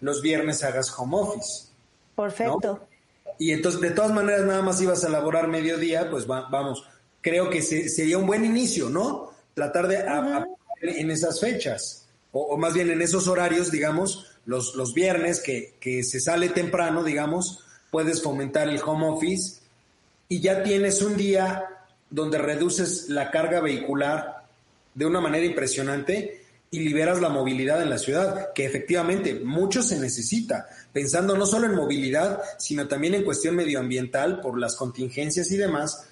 los viernes hagas home office. Perfecto. Y entonces, de todas maneras, nada más ibas a laborar mediodía, pues va- vamos, creo que se- sería un buen inicio, ¿no? Tratar de a- a- en esas fechas, o, o más bien en esos horarios, digamos, los, los viernes que, que se sale temprano, digamos, puedes fomentar el home office y ya tienes un día donde reduces la carga vehicular de una manera impresionante y liberas la movilidad en la ciudad, que efectivamente mucho se necesita, pensando no solo en movilidad, sino también en cuestión medioambiental por las contingencias y demás.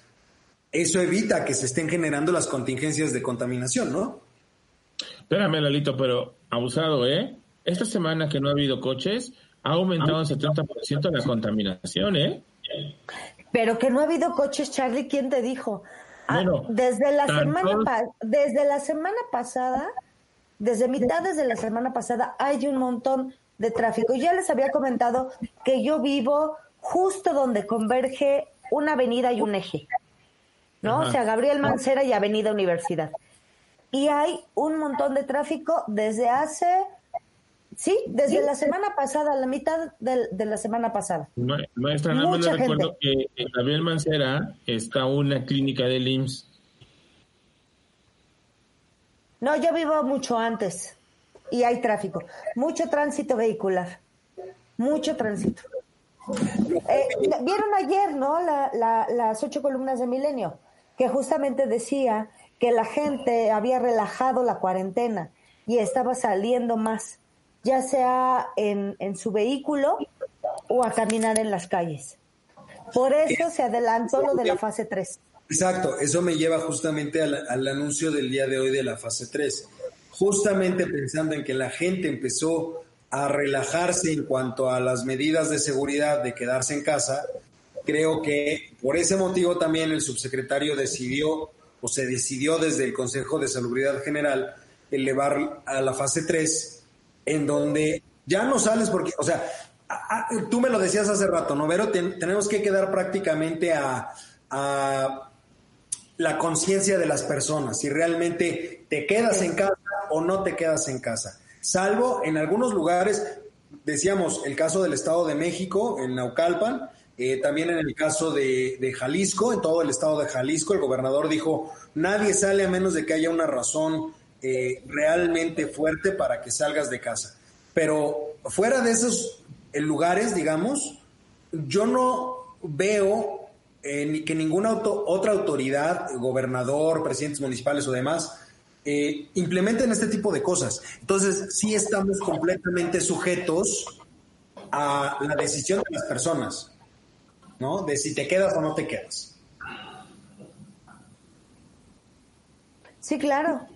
Eso evita que se estén generando las contingencias de contaminación, ¿no? Espérame, Lalito, pero abusado, ¿eh? Esta semana que no ha habido coches, ha aumentado un 70% la contaminación, ¿eh? Pero que no ha habido coches, Charlie, ¿quién te dijo? Ah, Bueno, desde la semana desde la semana pasada, desde mitades de la semana pasada hay un montón de tráfico. Ya les había comentado que yo vivo justo donde converge una avenida y un eje. ¿No? Ajá. O sea, Gabriel Mancera y Avenida Universidad. Y hay un montón de tráfico desde hace Sí, desde la semana pasada, la mitad de, la semana pasada. Ma- Maestra, nada más Mucha le recuerdo que en Gabriel Mancera está una clínica del IMSS. No, yo vivo mucho antes y hay tráfico, mucho tránsito vehicular, mucho tránsito. Eh, Vieron ayer, ¿no? La- la- las ocho columnas de Milenio, que justamente decía que la gente había relajado la cuarentena y estaba saliendo más, ya sea en, en su vehículo o a caminar en las calles. Por eso se adelantó lo de la fase 3. Exacto, eso me lleva justamente al, al anuncio del día de hoy de la fase 3. Justamente pensando en que la gente empezó a relajarse en cuanto a las medidas de seguridad de quedarse en casa, creo que por ese motivo también el subsecretario decidió o se decidió desde el Consejo de Salubridad General elevar a la fase 3, en donde ya no sales porque, o sea, tú me lo decías hace rato, ¿no, Vero? tenemos que quedar prácticamente a, a la conciencia de las personas, si realmente te quedas en casa o no te quedas en casa. Salvo en algunos lugares, decíamos, el caso del Estado de México, en Naucalpan, eh, también en el caso de, Jalisco, en todo el estado de Jalisco, el gobernador dijo, nadie sale a menos de que haya una razón eh, realmente fuerte para que salgas de casa. Pero fuera de esos eh, lugares, digamos, yo no veo ni que ninguna otra autoridad, gobernador, presidentes municipales o demás, implementen este tipo de cosas. Entonces, sí estamos completamente sujetos a la decisión de las personas. ¿no? De si te quedas o no te quedas. Sí, claro.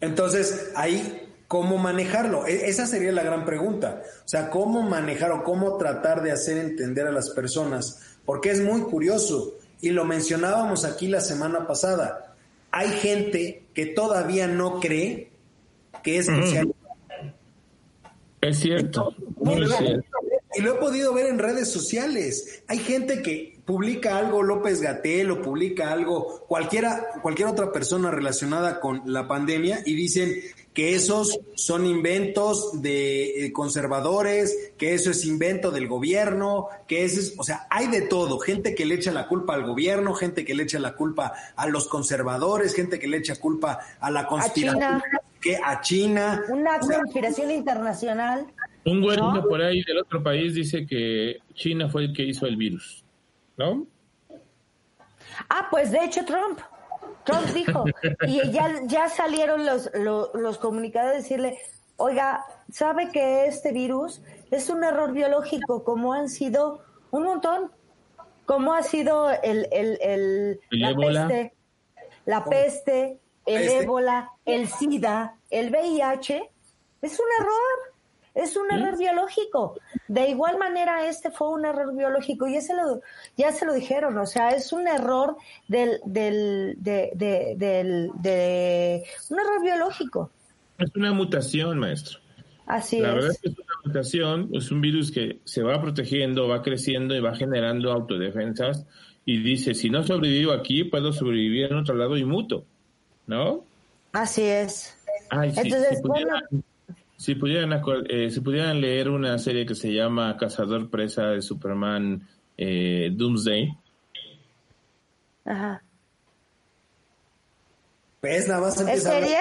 Entonces, ahí, ¿cómo manejarlo? E, esa sería la gran pregunta. O sea, ¿cómo manejar o cómo tratar de hacer entender a las personas? Porque es muy curioso, y lo mencionábamos aquí la semana pasada. Hay gente que todavía no cree que es social. Es cierto. es cierto. Y lo he podido ver en redes sociales. Hay gente que publica algo, López Gatel, o publica algo, cualquiera, cualquier otra persona relacionada con la pandemia, y dicen que esos son inventos de eh, conservadores, que eso es invento del gobierno, que eso es, o sea, hay de todo, gente que le echa la culpa al gobierno, gente que le echa la culpa a los conservadores, gente que le echa culpa a la conspiración, que a China. Una conspiración internacional. Un güey por ahí del otro país dice que China fue el que hizo el virus, ¿no? Ah, pues de hecho Trump. Trump dijo, y ya, ya salieron los, los, los comunicados a decirle, oiga, ¿sabe que este virus es un error biológico como han sido un montón? Como ha sido el, el, el, la peste, la peste, el ébola, el SIDA, el VIH, es un error. Es un error biológico. De igual manera, este fue un error biológico y ese lo, ya se lo dijeron. O sea, es un error del, del, de, del, de, un error biológico. Es una mutación, maestro. Así La es. verdad es que es una mutación, es un virus que se va protegiendo, va creciendo y va generando autodefensas y dice, si no sobrevivo aquí, puedo sobrevivir en otro lado y muto, ¿no? Así es. Entonces, si pudieran, eh, si pudieran leer una serie que se llama Cazador Presa de Superman eh, Doomsday. Ajá. ¿Ves? Nada más empieza ¿Es serie?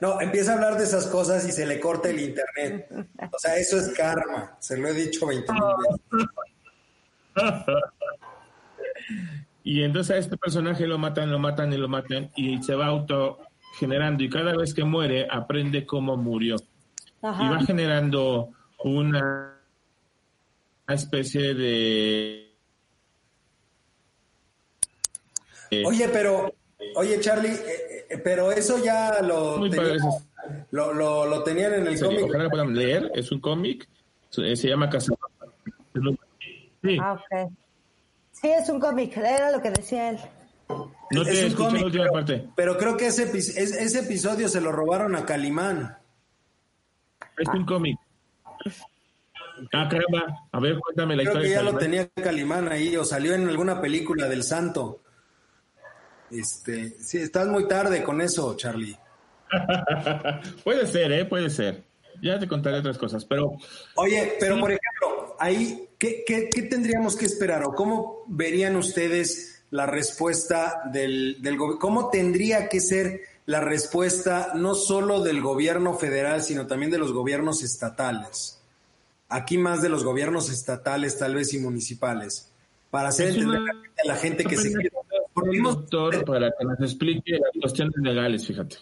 no, empieza a hablar de esas cosas y se le corta el internet. O sea, eso es karma. Se lo he dicho 20 veces. Y entonces a este personaje lo matan, lo matan y lo matan y se va auto generando y cada vez que muere aprende cómo murió. Y va generando una especie de... Oye, pero, oye Charlie, eh, eh, pero eso ya lo, lo, lo, tenían en el cómic. Ojalá lo puedan leer, es un cómic, se llama Casa. Sí. Ah, okay. sí, es un cómic, era lo que decía él. No te es cómic, pero, parte. pero creo que ese, ese episodio se lo robaron a Calimán. Es un cómic. Ah, caramba. A ver, cuéntame la creo historia. Que ya lo tenía Calimán ahí, o salió en alguna película del Santo. Este, sí, estás muy tarde con eso, Charlie. puede ser, ¿eh? Puede ser. Ya te contaré otras cosas, pero... Oye, pero por ejemplo, ahí, ¿qué, qué, qué tendríamos que esperar o cómo verían ustedes la respuesta del, del cómo tendría que ser la respuesta no solo del gobierno federal, sino también de los gobiernos estatales. Aquí más de los gobiernos estatales, tal vez, y municipales, para hacer entender a la gente que se quiere. doctor para que nos explique las cuestiones legales, fíjate.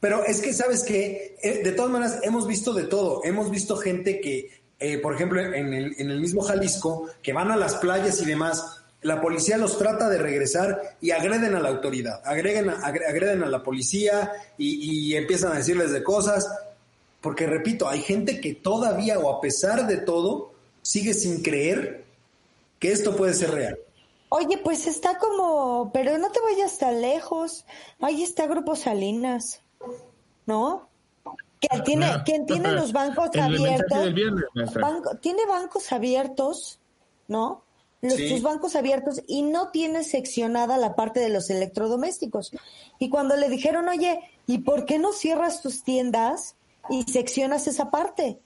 Pero es que, ¿sabes que eh, de todas maneras, hemos visto de todo. Hemos visto gente que, eh, por ejemplo, en el, en el mismo Jalisco, que van a las playas y demás, la policía los trata de regresar y agreden a la autoridad, agreden a, agreden a la policía y, empiezan a decirles de cosas, porque repito, hay gente que todavía o a pesar de todo sigue sin creer que esto puede ser real. Oye, pues está como, pero no te vayas tan lejos. Ahí está Grupo Salinas, ¿no? Que tiene, quien tiene los bancos abiertos. tiene bancos abiertos, ¿no? Los, tus bancos abiertos y no tiene seccionada la parte de los electrodomésticos. Y cuando le dijeron, oye, ¿y por qué no cierras tus tiendas y seccionas esa parte?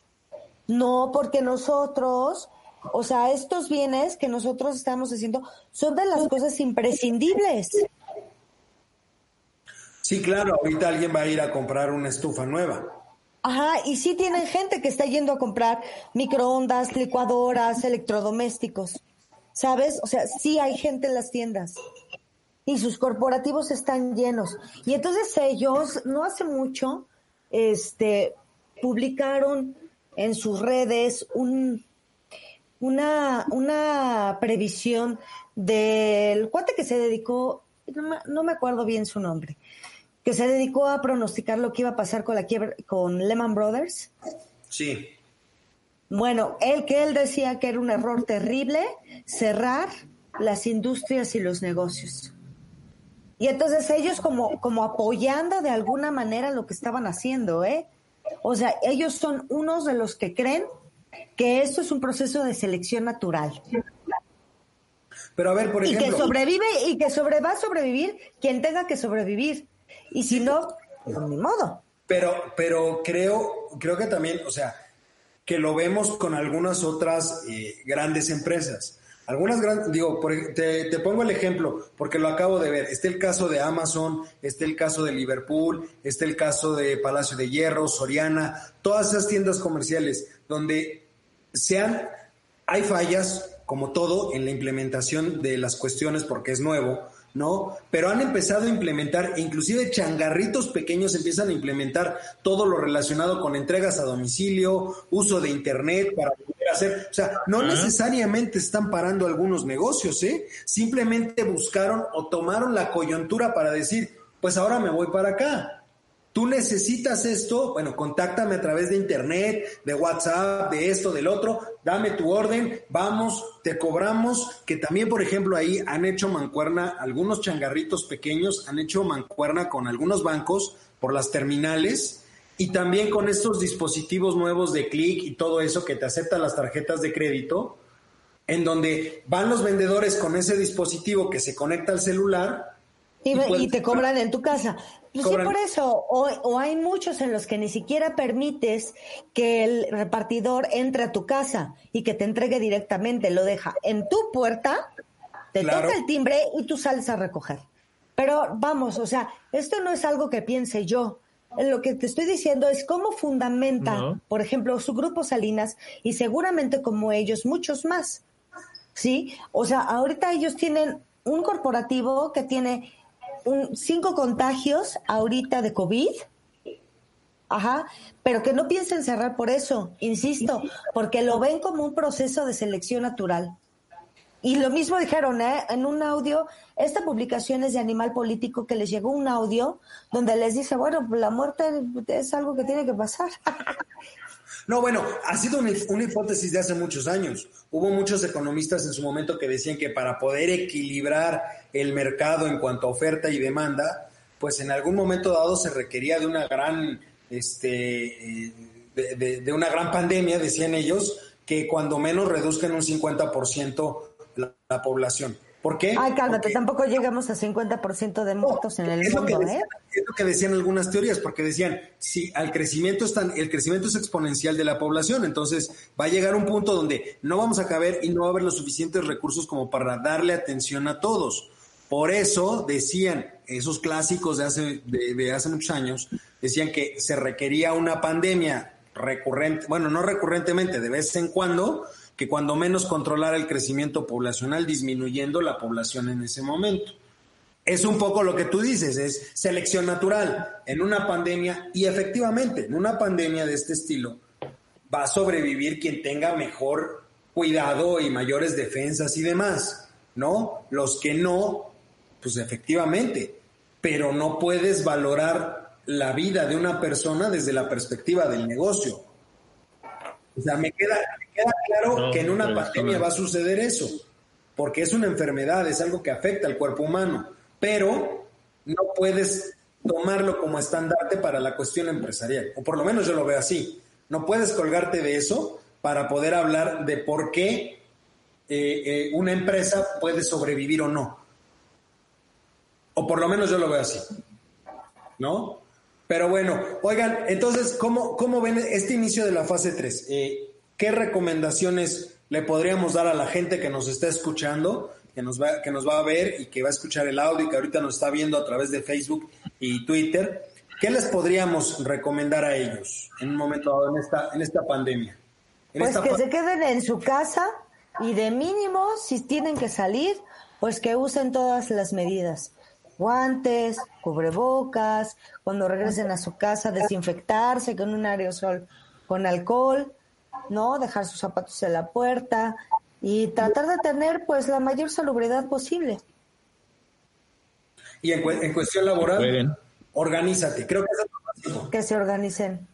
No, porque nosotros o sea, estos bienes que nosotros estamos haciendo son de las cosas imprescindibles. Sí, claro, ahorita alguien va a ir a comprar una estufa nueva. Ajá, y sí tienen gente que está yendo a comprar microondas, licuadoras, electrodomésticos. ¿Sabes? O sea, sí hay gente en las tiendas. Y sus corporativos están llenos. Y entonces ellos, no hace mucho, este, publicaron en sus redes un, una, una previsión del cuate que se dedicó, no me, acuerdo bien su nombre, que se dedicó a pronosticar lo que iba a pasar con la quiebra, con Lehman Brothers. Sí. Bueno, él que él decía que era un error terrible cerrar las industrias y los negocios. Y entonces ellos como, como apoyando de alguna manera lo que estaban haciendo, ¿eh? O sea, ellos son unos de los que creen que esto es un proceso de selección natural. Pero a ver, por ejemplo. Y que sobrevive y que sobre, va a sobrevivir quien tenga que sobrevivir. Y si no, pues ni modo. Pero, pero creo, creo que también, o sea, que lo vemos con algunas otras eh, grandes empresas. Algunas grandes, digo, te, te, pongo el ejemplo, porque lo acabo de ver. Está el caso de Amazon, está el caso de Liverpool, está el caso de Palacio de Hierro, Soriana, todas esas tiendas comerciales donde sean, hay fallas, como todo, en la implementación de las cuestiones porque es nuevo, ¿no? Pero han empezado a implementar, inclusive changarritos pequeños empiezan a implementar todo lo relacionado con entregas a domicilio, uso de internet para poder hacer, o sea, no necesariamente están parando algunos negocios, ¿eh? Simplemente buscaron o tomaron la coyuntura para decir, pues ahora me voy para acá. Tú necesitas esto, bueno, contáctame a través de internet, de WhatsApp, de esto, del otro, dame tu orden, vamos, te cobramos, que también, por ejemplo, ahí han hecho mancuerna, algunos changarritos pequeños han hecho mancuerna con algunos bancos por las terminales y también con estos dispositivos nuevos de clic y todo eso que te aceptan las tarjetas de crédito, en donde van los vendedores con ese dispositivo que se conecta al celular. Y te cobran en tu casa. Pues sí, por eso. O, hay muchos en los que ni siquiera permites que el repartidor entre a tu casa y que te entregue directamente. Lo deja en tu puerta, te toca el timbre y tú sales a recoger. Pero vamos, o sea, esto no es algo que piense yo. Lo que te estoy diciendo es cómo fundamenta, por ejemplo, su grupo Salinas y seguramente como ellos, muchos más. ¿Sí? O sea, ahorita ellos tienen un corporativo que tiene un, cinco contagios ahorita de COVID. Ajá, pero que no piensen cerrar por eso, insisto, porque lo ven como un proceso de selección natural. Y lo mismo dijeron ¿eh? en un audio, esta publicación es de Animal Político, que les llegó un audio donde les dice, bueno, la muerte es algo que tiene que pasar. No, bueno, ha sido una, hipótesis de hace muchos años. Hubo muchos economistas en su momento que decían que para poder equilibrar el mercado en cuanto a oferta y demanda, pues en algún momento dado se requería de una gran, este, eh, de, una gran pandemia, decían ellos, que cuando menos reduzcan un 50% la, la población. ¿Por qué? Ay, cálmate, tampoco llegamos a 50% de muertos en el mundo, ¿eh? Es lo que decían algunas teorías, porque decían, si al crecimiento están, el crecimiento es exponencial de la población, entonces va a llegar un punto donde no vamos a caber y no va a haber los suficientes recursos como para darle atención a todos. Por eso decían esos clásicos de hace, de hace muchos años, decían que se requería una pandemia recurrente, bueno, no recurrentemente, de vez en cuando, que cuando menos controlar el crecimiento poblacional, disminuyendo la población en ese momento. Es un poco lo que tú dices, es selección natural en una pandemia y efectivamente en una pandemia de este estilo va a sobrevivir quien tenga mejor cuidado y mayores defensas y demás, ¿no? Los que no, pues efectivamente, pero no puedes valorar la vida de una persona desde la perspectiva del negocio. O sea, me queda, queda claro que en una pandemia va a suceder eso. porque es una enfermedad, es algo que afecta al cuerpo humano, pero no puedes tomarlo como estandarte para la cuestión empresarial, o por lo menos yo lo veo así. No puedes colgarte de eso para poder hablar de por qué eh, eh, una empresa puede sobrevivir o no. O por lo menos yo lo veo así. ¿No? Pero bueno, oigan, entonces, ¿cómo, cómo ven este inicio de la fase 3? Eh, ¿Qué recomendaciones le podríamos dar a la gente que nos está escuchando, que nos, va, que nos va a ver y que va a escuchar el audio y que ahorita nos está viendo a través de Facebook y Twitter? ¿Qué les podríamos recomendar a ellos en un momento dado en esta, en esta pandemia? pues que se queden en su casa y de mínimo, si tienen que salir, pues que usen todas las medidas guantes, cubrebocas, cuando regresen a su casa, desinfectarse con un aerosol con alcohol, ¿no? Dejar sus zapatos en la puerta y tratar de tener pues la mayor salubridad posible. Y en, cuestión laboral, organízate, creo que es Que se organicen.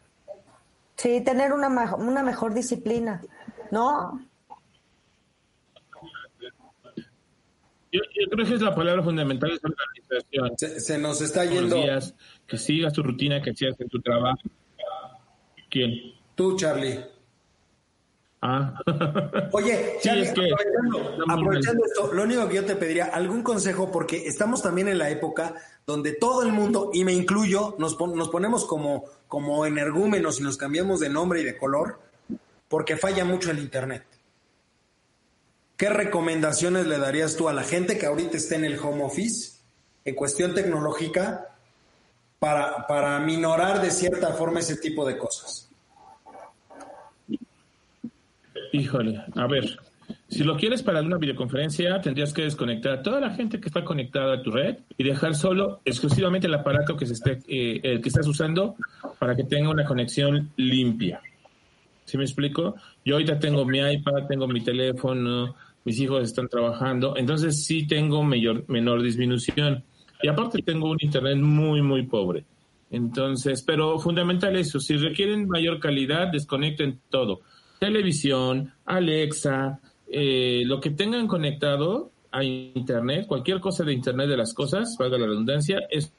Sí, tener una, una mejor disciplina, ¿no? Yo, creo que es la palabra fundamental, es organización. Se, nos está yendo. que sigas tu rutina, que sigas en tu trabajo. ¿Quién? Tú, Charlie. Ah. Oye, Charlie, aprovechando, esto, lo único que yo te pediría, algún consejo, porque estamos también en la época donde todo el mundo, y me incluyo, nos, nos ponemos como, como energúmenos y nos cambiamos de nombre y de color, porque falla mucho el Internet. ¿Qué recomendaciones le darías tú a la gente que ahorita está en el home office en cuestión tecnológica para, para minorar de cierta forma ese tipo de cosas? Híjole, a ver, si lo quieres para una videoconferencia, tendrías que desconectar a toda la gente que está conectada a tu red y dejar solo exclusivamente el aparato que, se esté, eh, el que estás usando para que tenga una conexión limpia. ¿Sí me explico? Yo ahorita tengo mi iPad, tengo mi teléfono, mis hijos están trabajando, entonces sí tengo mayor, menor disminución. Y aparte tengo un internet muy, muy pobre. Entonces, pero fundamental eso, si requieren mayor calidad, desconecten todo. Televisión, Alexa, eh, lo que tengan conectado a Internet, cualquier cosa de Internet de las cosas, valga la redundancia, es,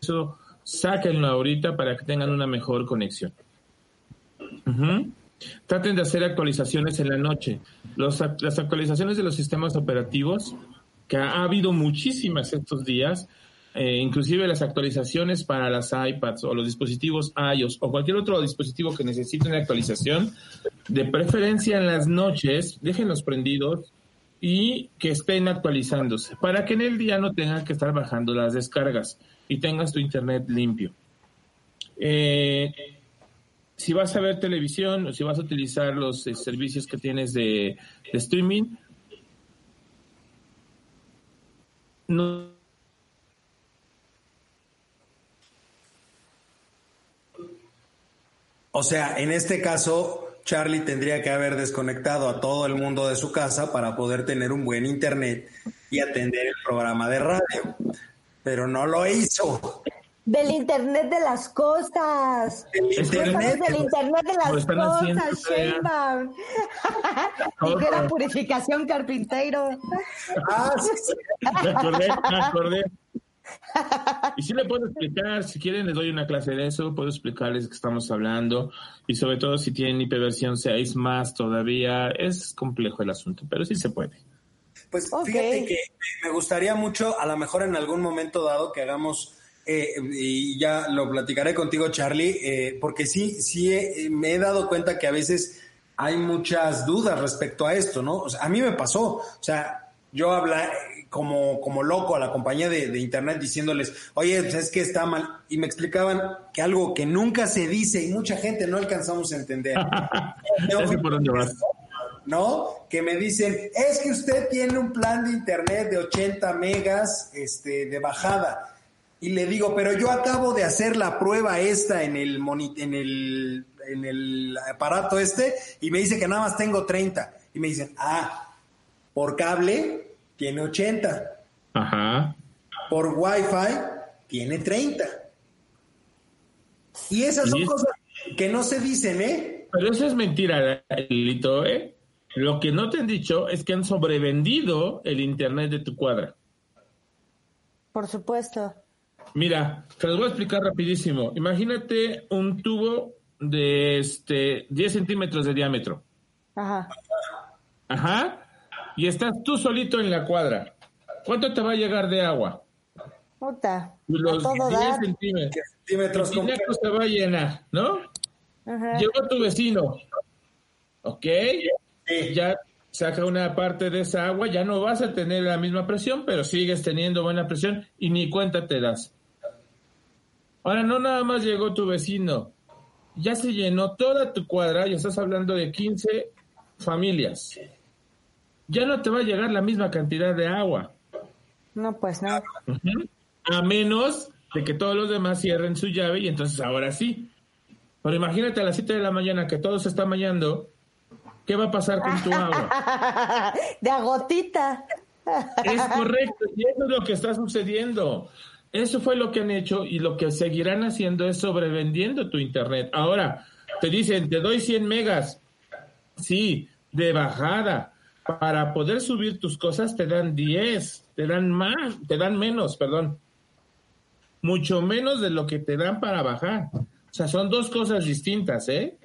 eso sáquenlo ahorita para que tengan una mejor conexión. Traten de hacer actualizaciones en la noche. las actualizaciones de los sistemas operativos, que ha, habido muchísimas estos días, eh, inclusive las actualizaciones para las iPads o los dispositivos iOS o cualquier otro dispositivo que necesite una actualización, de preferencia en las noches, déjenlos prendidos y que estén actualizándose para que en el día no tengan que estar bajando las descargas y tengas tu internet limpio. Eh, si vas a ver televisión o si vas a utilizar los eh, servicios que tienes de, streaming, no O sea, en este caso, Charlie tendría que haber desconectado a todo el mundo de su casa para poder tener un buen internet y atender el programa de radio. Pero no lo hizo. Del Internet de las cosas. El Internet, del Internet de las cosas, Sheinbaum. y era purificación carpintero. Ah, sí, Me acordé, me acordé. Y si le puedo explicar, si quieren les doy una clase de eso, puedo explicarles que estamos hablando y sobre todo si tienen hiperversión 6 más todavía, es complejo el asunto, pero sí se puede. Pues fíjate que me gustaría mucho, a lo mejor en algún momento dado, que hagamos eh, y ya lo platicaré contigo, Charlie, eh, porque sí, sí me he dado cuenta que a veces hay muchas dudas respecto a esto, ¿no? O sea, a mí me pasó, o sea, yo hablé como, como loco a la compañía de, internet diciéndoles, oye, pues es que está mal, y me explicaban que algo que nunca se dice y mucha gente no alcanzamos a entender. ¿no? Que me dicen, es que usted tiene un plan de internet de 80 megas este, de bajada y le digo, pero yo acabo de hacer la prueba esta en el, en el, en el aparato este y me dice que nada más tengo 30. Y me dicen, ah, por cable tiene 80. Ajá. Por Wi-Fi tiene 30. Y esas son cosas que no se dicen, ¿eh? Pero eso es mentira, Lito, ¿eh? Lo que no te han dicho es que han sobrevendido el internet de tu cuadra. Por supuesto. Mira, te los voy a explicar rapidísimo. Imagínate un tubo de este 10 centímetros de diámetro. Ajá. Ajá. Y estás tú solito en la cuadra. ¿Cuánto te va a llegar de agua? Puta. Los a todo 10 dar. centímetros. Centímetros El se va a llenar, ¿no? Ajá. Llegó tu vecino. ¿Ok? Sí. Ya saca una parte de esa agua, ya no vas a tener la misma presión, pero sigues teniendo buena presión y ni cuenta te das. Ahora, no nada más llegó tu vecino, ya se llenó toda tu cuadra y estás hablando de 15 familias. Ya no te va a llegar la misma cantidad de agua. No, pues no. A menos de que todos los demás cierren su llave y entonces ahora sí. Pero imagínate a las 7 de la mañana que todo se está bañando, ¿qué va a pasar con tu agua? De agotita. Es correcto, y eso es lo que está sucediendo. Eso fue lo que han hecho y lo que seguirán haciendo es sobrevendiendo tu internet. Ahora, te dicen, te doy 100 megas. Sí, de bajada. Para poder subir tus cosas te dan 10, te dan más, te dan menos, perdón. Mucho menos de lo que te dan para bajar. O sea, son dos cosas distintas, ¿eh?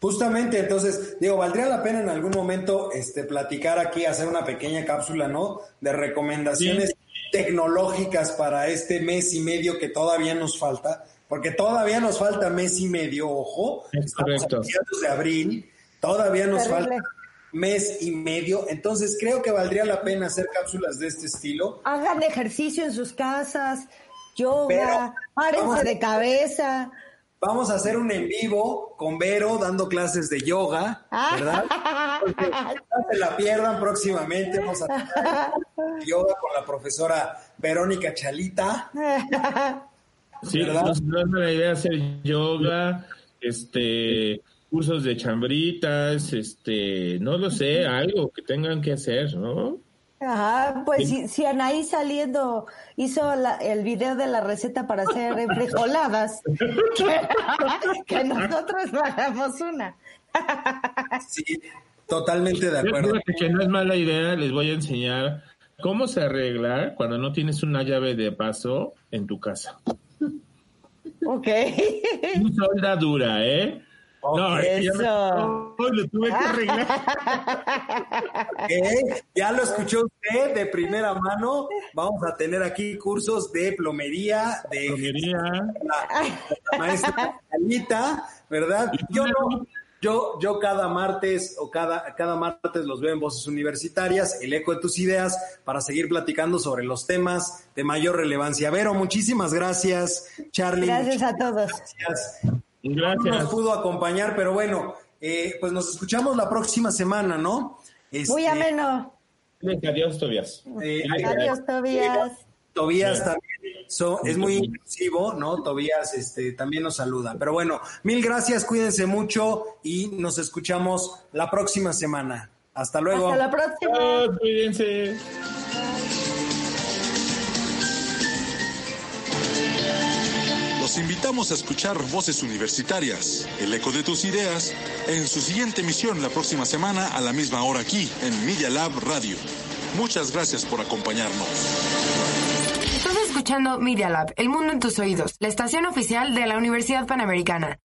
Justamente, entonces, digo, valdría la pena en algún momento este, platicar aquí, hacer una pequeña cápsula, ¿no? De recomendaciones tecnológicas para este mes y medio que todavía nos falta, porque todavía nos falta mes y medio, ojo, Es correcto. de abril, todavía nos Terrible. falta mes y medio, entonces creo que valdría la pena hacer cápsulas de este estilo. Hagan ejercicio en sus casas, yoga, párense a- de cabeza. Vamos a hacer un en vivo con Vero dando clases de yoga, ¿verdad? No se la pierdan próximamente. Vamos a hacer yoga con la profesora Verónica Chalita. Sí, ¿Verdad? no, no es mala idea hacer yoga, este, cursos de chambritas, este, no lo sé, algo que tengan que hacer, ¿no? Ajá, pues Sí. si, si Anaí saliendo hizo la- el video de la receta para hacer frijoladas, que, que nosotros no hagamos una. Sí, totalmente de acuerdo. Fíjate que no es mala idea, les voy a enseñar cómo se arregla cuando no tienes una llave de paso en tu casa. Ok. Sin soldadura, ¿eh? No, ya me- Eso. Ay, lo tuve que arreglar. ¿Eh? Ya lo escuchó usted de primera mano. Vamos a tener aquí cursos de plomería, de Plomería. la, la maestra Chalita, ¿verdad? Yo no, yo, yo cada martes o cada, cada martes los veo en Voces Universitarias, el eco de tus ideas, para seguir platicando sobre los temas de mayor relevancia. Vero, muchísimas gracias. Charlie, Gracias a todos. gracias. No nos pudo acompañar, pero bueno, eh, pues nos escuchamos la próxima semana, ¿no? Muy Este, ameno. Adiós, Tobias. eh, Adiós, Tobías. Tobías también so- es muy inclusivo, ¿no? Tobías este, también nos saluda. Pero bueno, mil gracias, cuídense mucho y nos escuchamos la próxima semana. Hasta luego. Hasta la próxima. Adiós, cuídense. Los invitamos a escuchar Voces Universitarias, el eco de tus ideas, en su siguiente emisión la próxima semana a la misma hora aquí en Media Lab Radio. Muchas gracias por acompañarnos. Estás escuchando Media Lab, El Mundo en tus Oídos, la estación oficial de la Universidad Panamericana.